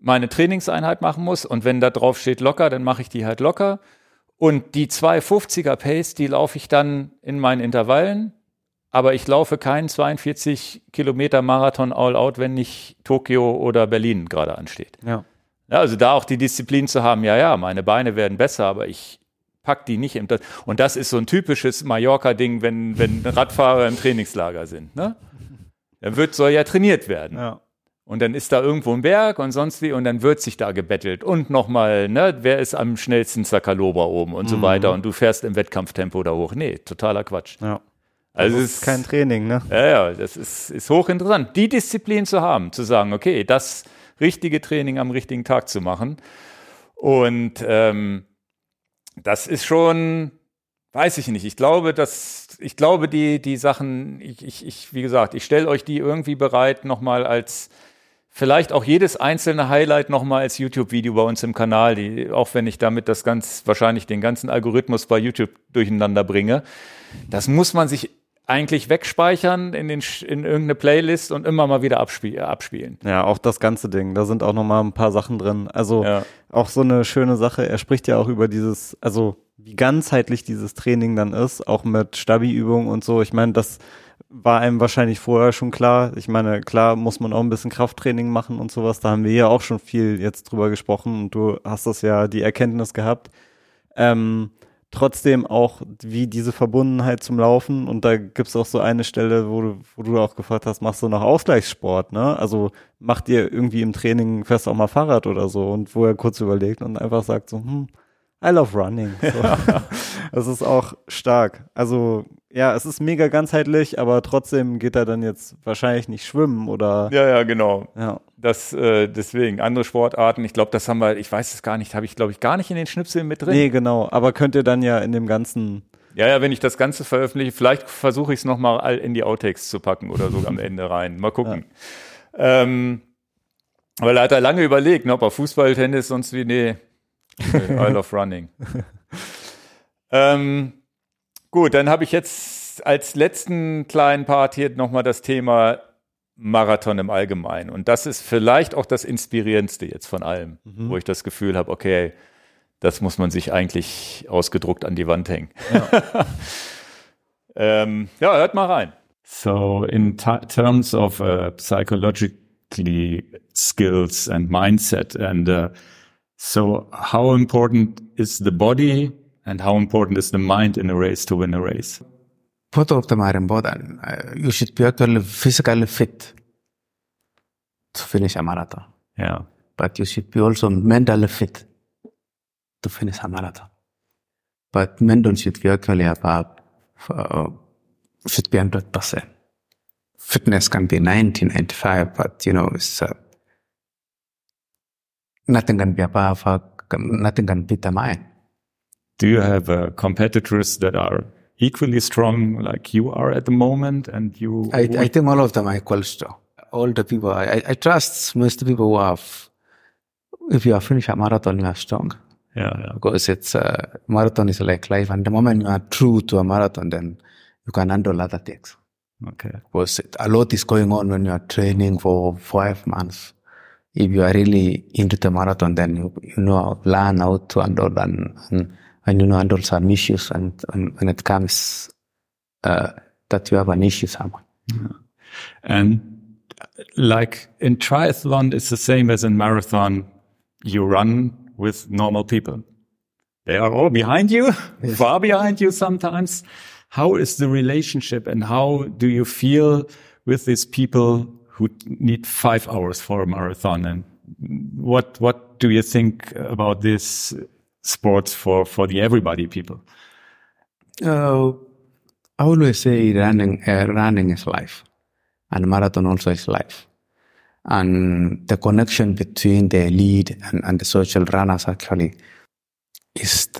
meine Trainingseinheit machen muss und wenn da drauf steht locker, dann mache ich die halt locker. Und die 250er Pace, die laufe ich dann in meinen Intervallen, aber ich laufe keinen 42 Kilometer Marathon all out, wenn nicht Tokio oder Berlin gerade ansteht. Ja. Ja, also da auch die Disziplin zu haben, ja, ja, meine Beine werden besser, aber ich pack die nicht im und das ist so ein typisches Mallorca-Ding, wenn, wenn Radfahrer im Trainingslager sind. Ne? Dann wird, soll ja trainiert werden. Ja. Und dann ist da irgendwo ein Berg und sonst wie und dann wird sich da gebettelt. Und nochmal, ne, wer ist am schnellsten Zakaloba oben und so weiter und du fährst im Wettkampftempo da hoch. Nee, totaler Quatsch. Ja. Also das es ist kein Training, ne? ja, ja, das ist, ist hochinteressant. Die Disziplin zu haben, zu sagen, okay, das richtige Training am richtigen Tag zu machen. Und ähm, das ist schon, weiß ich nicht. Ich glaube, dass, ich glaube, die, die Sachen, ich, ich, ich wie gesagt, ich stelle euch die irgendwie bereit, nochmal als vielleicht auch jedes einzelne Highlight nochmal als YouTube-Video bei uns im Kanal, die, auch wenn ich damit das ganz, wahrscheinlich den ganzen Algorithmus bei YouTube durcheinander bringe. Das muss man sich eigentlich wegspeichern in, den, in irgendeine Playlist und immer mal wieder abspie abspielen. Ja, auch das ganze Ding. Da sind auch noch mal ein paar Sachen drin. Also Ja. auch so eine schöne Sache. Er spricht ja auch über dieses, also wie ganzheitlich dieses Training dann ist, auch mit Stabi-Übungen und so. Ich meine, das war einem wahrscheinlich vorher schon klar. Ich meine, klar muss man auch ein bisschen Krafttraining machen und sowas. Da haben wir ja auch schon viel jetzt drüber gesprochen und du hast das ja die Erkenntnis gehabt. Ähm, trotzdem auch wie diese Verbundenheit zum Laufen und da gibt's auch so eine Stelle, wo du, wo du auch gefragt hast, machst du noch Ausgleichssport, ne? Also macht ihr irgendwie im Training, fährst auch mal Fahrrad oder so und wo er kurz überlegt und einfach sagt so, hm, I love running. So. das ist auch stark. Also ja, es ist mega ganzheitlich, aber trotzdem geht er dann jetzt wahrscheinlich nicht schwimmen oder Ja, ja, genau. ja. Das, äh, deswegen, andere Sportarten, ich glaube, das haben wir, ich weiß es gar nicht, habe ich, glaube ich, gar nicht in den Schnipseln mit drin. Nee, genau. Aber könnt ihr dann ja in dem ganzen Ja, ja, wenn ich das Ganze veröffentliche, vielleicht versuche ich es nochmal in die Outtakes zu packen oder so am Ende rein. Mal gucken. Ähm, weil er hat da lange überlegt, ne, ob er Fußball, Tennis, sonst wie, nee, I love running. ähm, gut, dann habe ich jetzt als letzten kleinen Part hier nochmal das Thema Marathon im Allgemeinen. Und das ist vielleicht auch das Inspirierendste jetzt von allem, wo ich das Gefühl habe, okay, das muss man sich eigentlich ausgedruckt an die Wand hängen. Ja, ähm, ja hört mal rein. So in t- terms of uh, psychologically skills and mindset, and uh, so how important is the body and how important is the mind in a race to win a race? Both of them are important. You should be actually physically fit to finish a marathon, Yeah. but you should be also mentally fit to finish a marathon. But mental should be actually about, uh, should be 100%. Fitness can be 90, 95, but you know, it's, uh, nothing can be above, uh, nothing can beat the mind. Do you have uh, competitors that are equally strong like you are at the moment and you I, I think all of them are equal strong. All the people, I, I trust most people who have, if you are finished a marathon, you are strong. yeah, yeah. Because it's, uh, marathon is like life. And the moment you are true to a marathon, then you can handle other things. okay Because it, a lot is going on when you are training for five months. If you are really into the marathon, then you, you know, learn how to handle and, and, and you know, handle some issues. And, and when it comes, uh, that you have an issue somewhere. and like in triathlon it's the same as in marathon you run with normal people they are all behind you far behind you sometimes how is the relationship and how do you feel with these people who need five hours for a marathon. And what what do you think about this sports for for the everybody people? Uh, I always say running, uh, running is life, and marathon also is life. And the connection between the elite and, and the social runners actually is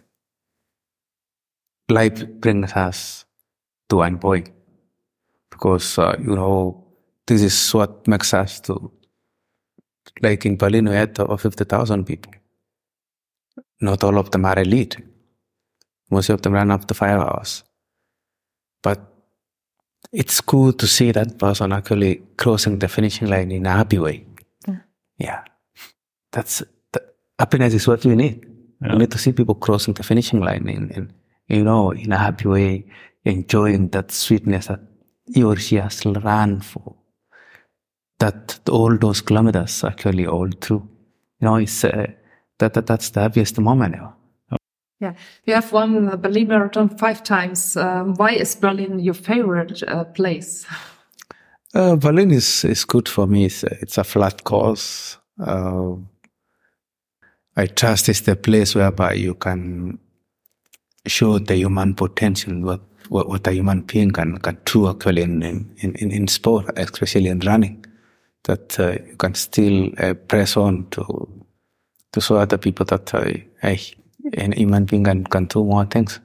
life brings us to one point. Because uh, you know this is what makes us to like in Berlin we had over fifty thousand people. Not all of them are elite. Most of them run up to five hours. But it's cool to see that person actually crossing the finishing line in a happy way. Yeah. That's the, happiness is what we need. We need to see people crossing the finishing line in, in you know, in a happy way, enjoying that sweetness that he or she has run for. That all those kilometers actually all true. You know, it's uh, that, that that's the happiest moment ever. Yeah, you have won the Berlin Marathon five times. Um, why is Berlin your favorite uh, place? Uh, Berlin is, is good for me. It's a, it's a flat course. Uh, I trust it's the place whereby you can show the human potential, what, what, what a human being can, can do actually in, in, in, in sport, especially in running. That uh, you can still uh, press on to to show other people that uh, hey, a human being can, can do more things.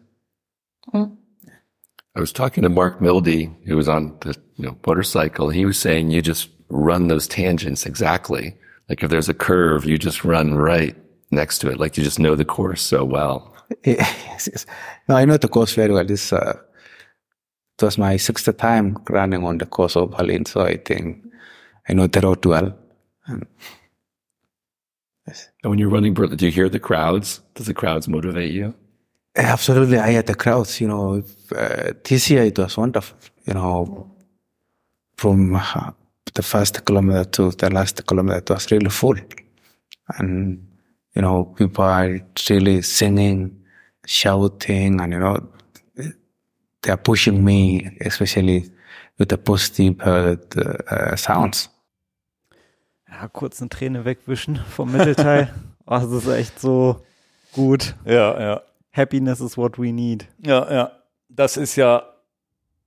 I was talking to Mark Mildy, who was on the you know, motorcycle. He was saying you just run those tangents exactly. Like if there's a curve, you just run right next to it. Like you just know the course so well. yes, yes. No, I know the course very well. This uh, it was my sixth time running on the course of Berlin, so I think I know the road well. And And when you're running, Berlin, do you hear the crowds? Does the crowds motivate you? absolutely, I had the crowds. You know, uh, this year it was wonderful. You know, from uh, the first kilometer to the last kilometer, it was really full, and you know, people are really singing, shouting, and you know, they are pushing me, especially with the positive uh, the, uh, sounds. Ja, kurz eine Träne wegwischen vom Mittelteil. oh, das ist echt so gut. Ja, ja. Happiness is what we need. Ja, ja. Das ist ja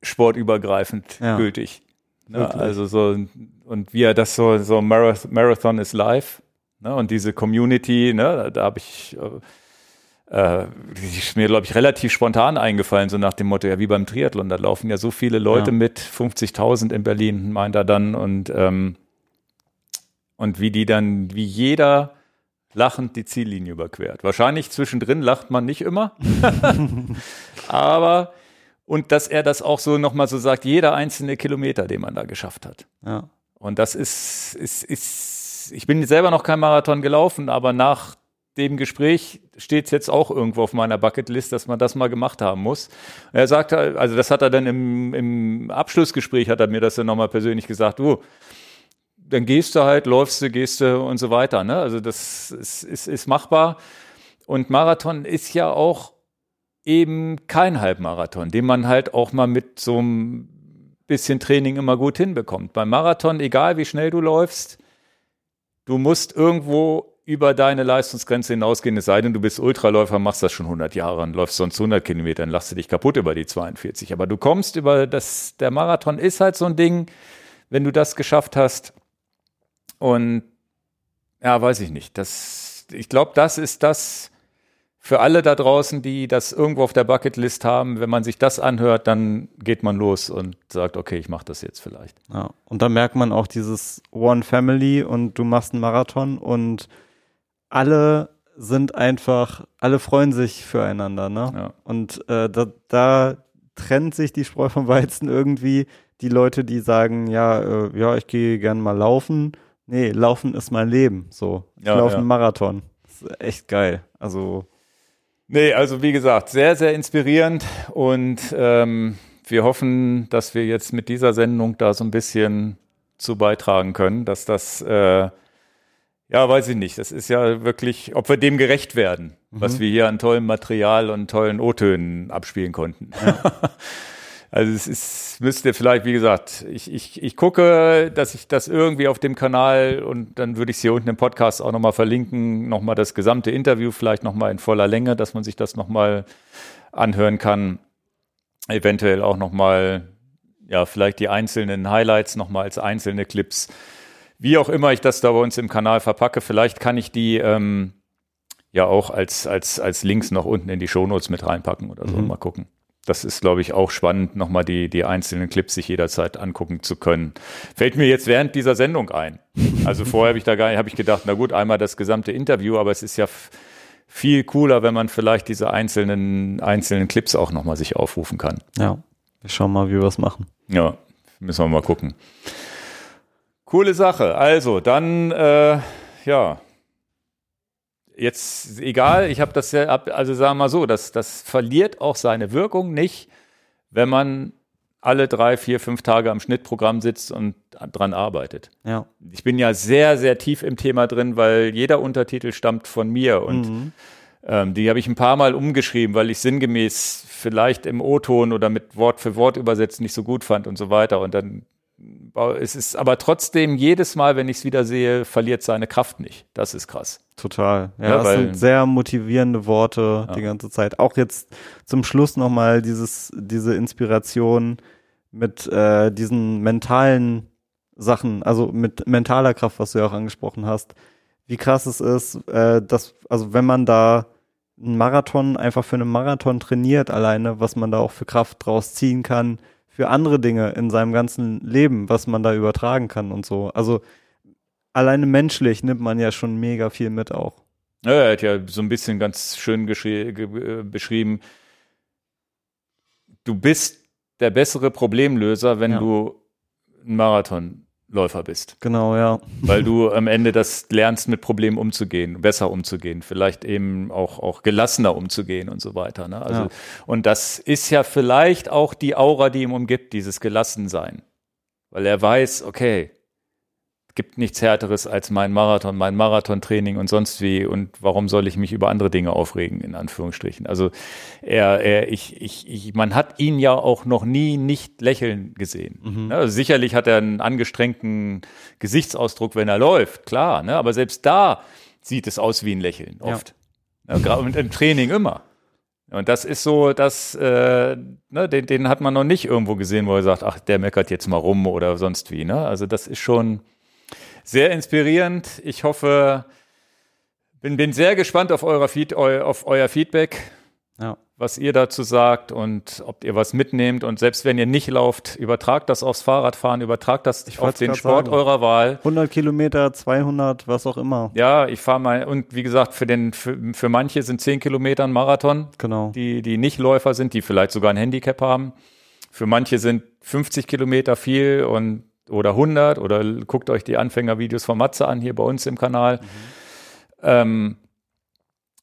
sportübergreifend Ja. gültig. Ne? Also so, und wie er das so, so Marath Marathon is live, ne? Und diese Community, ne, da, da habe ich äh, äh, die ist mir, glaube ich, relativ spontan eingefallen, so nach dem Motto, ja, wie beim Triathlon, da laufen ja so viele Leute Ja. mit, 50.000 in Berlin, meint er dann, und, ähm, und wie die dann, wie jeder lachend die Ziellinie überquert. Wahrscheinlich zwischendrin lacht man nicht immer, aber und dass er das auch so nochmal so sagt, jeder einzelne Kilometer, den man da geschafft hat. Ja. Und das ist, ist, ist, ich bin selber noch kein Marathon gelaufen, aber nach dem Gespräch steht es jetzt auch irgendwo auf meiner Bucketlist, dass man das mal gemacht haben muss. Er sagt, also das hat er dann im, im Abschlussgespräch, hat er mir das dann nochmal persönlich gesagt, du, dann gehst du halt, läufst du, gehst du und so weiter. Ne? Also das ist, ist, ist machbar. Und Marathon ist ja auch eben kein Halbmarathon, den man halt auch mal mit so einem bisschen Training immer gut hinbekommt. Beim Marathon, egal wie schnell du läufst, du musst irgendwo über deine Leistungsgrenze hinausgehen, es sei denn, du bist Ultraläufer, machst das schon 100 Jahre und läufst sonst 100 Kilometer, dann lachst du dich kaputt über die 42. Aber du kommst über das, der Marathon ist halt so ein Ding, wenn du das geschafft hast und ja, weiß ich nicht, das, ich glaube, das ist das, für alle da draußen, die das irgendwo auf der Bucketlist haben, wenn man sich das anhört, dann geht man los und sagt, okay, ich mache das jetzt vielleicht. Ja. Und dann merkt man auch dieses One Family und du machst einen Marathon und alle sind einfach, alle freuen sich füreinander, ne? Ja. Und äh, da, da trennt sich die Spreu vom Weizen irgendwie. Die Leute, die sagen, ja, äh, ja, ich gehe gern mal laufen. Nee, laufen ist mein Leben. So, ich Ja, laufe ja. einen Marathon. Das ist echt geil. Also Nee, also wie gesagt, sehr, sehr inspirierend und ähm, wir hoffen, dass wir jetzt mit dieser Sendung da so ein bisschen zu beitragen können, dass das, äh, ja, weiß ich nicht, das ist ja wirklich, ob wir dem gerecht werden, was wir hier an tollem Material und tollen O-Tönen abspielen konnten. Also es ist, müsste vielleicht, wie gesagt, ich, ich, ich gucke, dass ich das irgendwie auf dem Kanal und dann würde ich es hier unten im Podcast auch nochmal verlinken, nochmal das gesamte Interview, vielleicht nochmal in voller Länge, dass man sich das nochmal anhören kann. Eventuell auch nochmal, ja, vielleicht die einzelnen Highlights nochmal als einzelne Clips. Wie auch immer ich das da bei uns im Kanal verpacke, vielleicht kann ich die ähm, ja auch als, als, als Links noch unten in die Shownotes mit reinpacken oder so. Mal gucken. Das ist, glaube ich, auch spannend, nochmal die, die einzelnen Clips sich jederzeit angucken zu können. Fällt mir jetzt während dieser Sendung ein. Also vorher habe ich da gar nicht, habe ich gedacht, na gut, einmal das gesamte Interview, aber es ist ja viel cooler, wenn man vielleicht diese einzelnen, einzelnen Clips auch nochmal sich aufrufen kann. ja, wir schauen mal, wie wir es machen. Ja, müssen wir mal gucken. Coole Sache. Also, dann, äh, ja. Jetzt egal, ich habe das ja, also sagen wir mal so, das, das verliert auch seine Wirkung nicht, wenn man alle drei, vier, fünf Tage am Schnittprogramm sitzt und dran arbeitet. Ja. Ich bin ja sehr, sehr tief im Thema drin, weil jeder Untertitel stammt von mir und ähm, die habe ich ein paar Mal umgeschrieben, weil ich sinngemäß vielleicht im O-Ton oder mit Wort für Wort übersetzt nicht so gut fand und so weiter. Und dann es ist aber trotzdem jedes Mal, wenn ich es wieder sehe, verliert seine Kraft nicht. Das ist krass. Total. Ja, Ja, das weil- sind sehr motivierende Worte die ganze Zeit. Auch jetzt zum Schluss nochmal dieses, diese Inspiration mit äh, diesen mentalen Sachen, also mit mentaler Kraft, was du ja auch angesprochen hast. Wie krass es ist, äh, dass, also wenn man da einen Marathon einfach für einen Marathon trainiert alleine, was man da auch für Kraft draus ziehen kann, für andere Dinge in seinem ganzen Leben, was man da übertragen kann und so. Also alleine menschlich nimmt man ja schon mega viel mit auch. Ja, er hat ja so ein bisschen ganz schön äh, beschrieben, du bist der bessere Problemlöser, wenn Ja. du ein Marathonläufer bist. Genau, ja. weil du am Ende das lernst, mit Problemen umzugehen, besser umzugehen, vielleicht eben auch, auch gelassener umzugehen und so weiter. Ne? Also, Ja. Und das ist ja vielleicht auch die Aura, die ihm umgibt, dieses Gelassensein. Weil er weiß, okay, gibt nichts Härteres als mein Marathon, mein Marathontraining und sonst wie. Und warum soll ich mich über andere Dinge aufregen, in Anführungsstrichen? Also er, er ich, ich, ich, man hat ihn ja auch noch nie nicht lächeln gesehen. Ne? Also sicherlich hat er einen angestrengten Gesichtsausdruck, wenn er läuft, klar. Ne? Aber selbst da sieht es aus wie ein Lächeln, oft. Ja. und im Training immer. Und das ist so, dass äh, ne, den, den hat man noch nicht irgendwo gesehen, wo er sagt, ach, der meckert jetzt mal rum oder sonst wie. Ne? Also das ist schon sehr inspirierend. Ich hoffe, bin, bin sehr gespannt auf, euer Feed, eu, auf euer Feedback, Ja. was ihr dazu sagt und ob ihr was mitnehmt. Und selbst wenn ihr nicht lauft, übertragt das aufs Fahrradfahren, übertragt das auf wollt's den Sport sagen. eurer Wahl. 100 Kilometer, 200, was auch immer. Ja, ich fahre mal, und wie gesagt, für, den, für, für manche sind 10 Kilometer ein Marathon. Genau. die, die nicht Läufer sind, die vielleicht sogar ein Handicap haben. Für manche sind 50 Kilometer viel und oder 100 oder guckt euch die Anfängervideos von Matze an hier bei uns im Kanal. Ähm,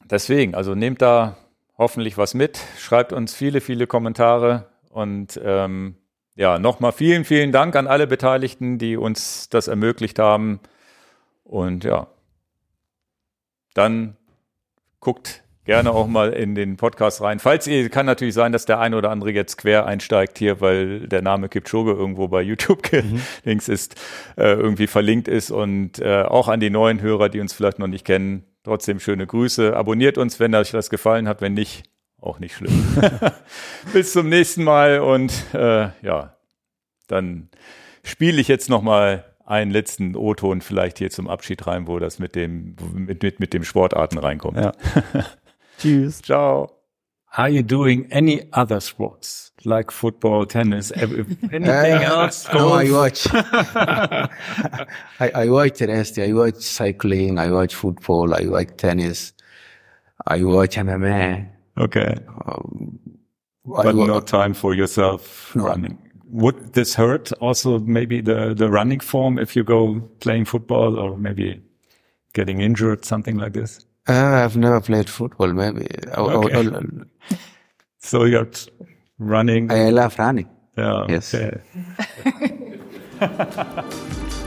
deswegen, also nehmt da hoffentlich was mit, schreibt uns viele, viele Kommentare und ähm, ja, nochmal vielen, vielen Dank an alle Beteiligten, die uns das ermöglicht haben. Und ja, dann guckt gerne auch mal in den Podcast rein. Falls ihr, kann natürlich sein, dass der eine oder andere jetzt quer einsteigt hier, weil der Name Kipchoge irgendwo bei YouTube links ist, äh, irgendwie verlinkt ist und äh, auch an die neuen Hörer, die uns vielleicht noch nicht kennen, trotzdem schöne Grüße. Abonniert uns, wenn euch was gefallen hat, wenn nicht, auch nicht schlimm. Bis zum nächsten Mal und äh, ja, dann spiele ich jetzt noch mal einen letzten O-Ton vielleicht hier zum Abschied rein, wo das mit dem mit, mit, mit dem Sportarten reinkommt. Ja. Tschüss. Ciao. Are you doing any other sports like football, tennis, ev- anything uh, else? No, I watch. I, I watch rest. I watch cycling. I watch football. I watch tennis. I watch MMA. Okay, um, I but wa- no time for yourself No. running. Would this hurt also maybe the, the running form if you go playing football or maybe getting injured, something like this? Uh, I've never played football. Maybe I, I- Okay. I- So you're running. I love running. yeah. Yes. Okay.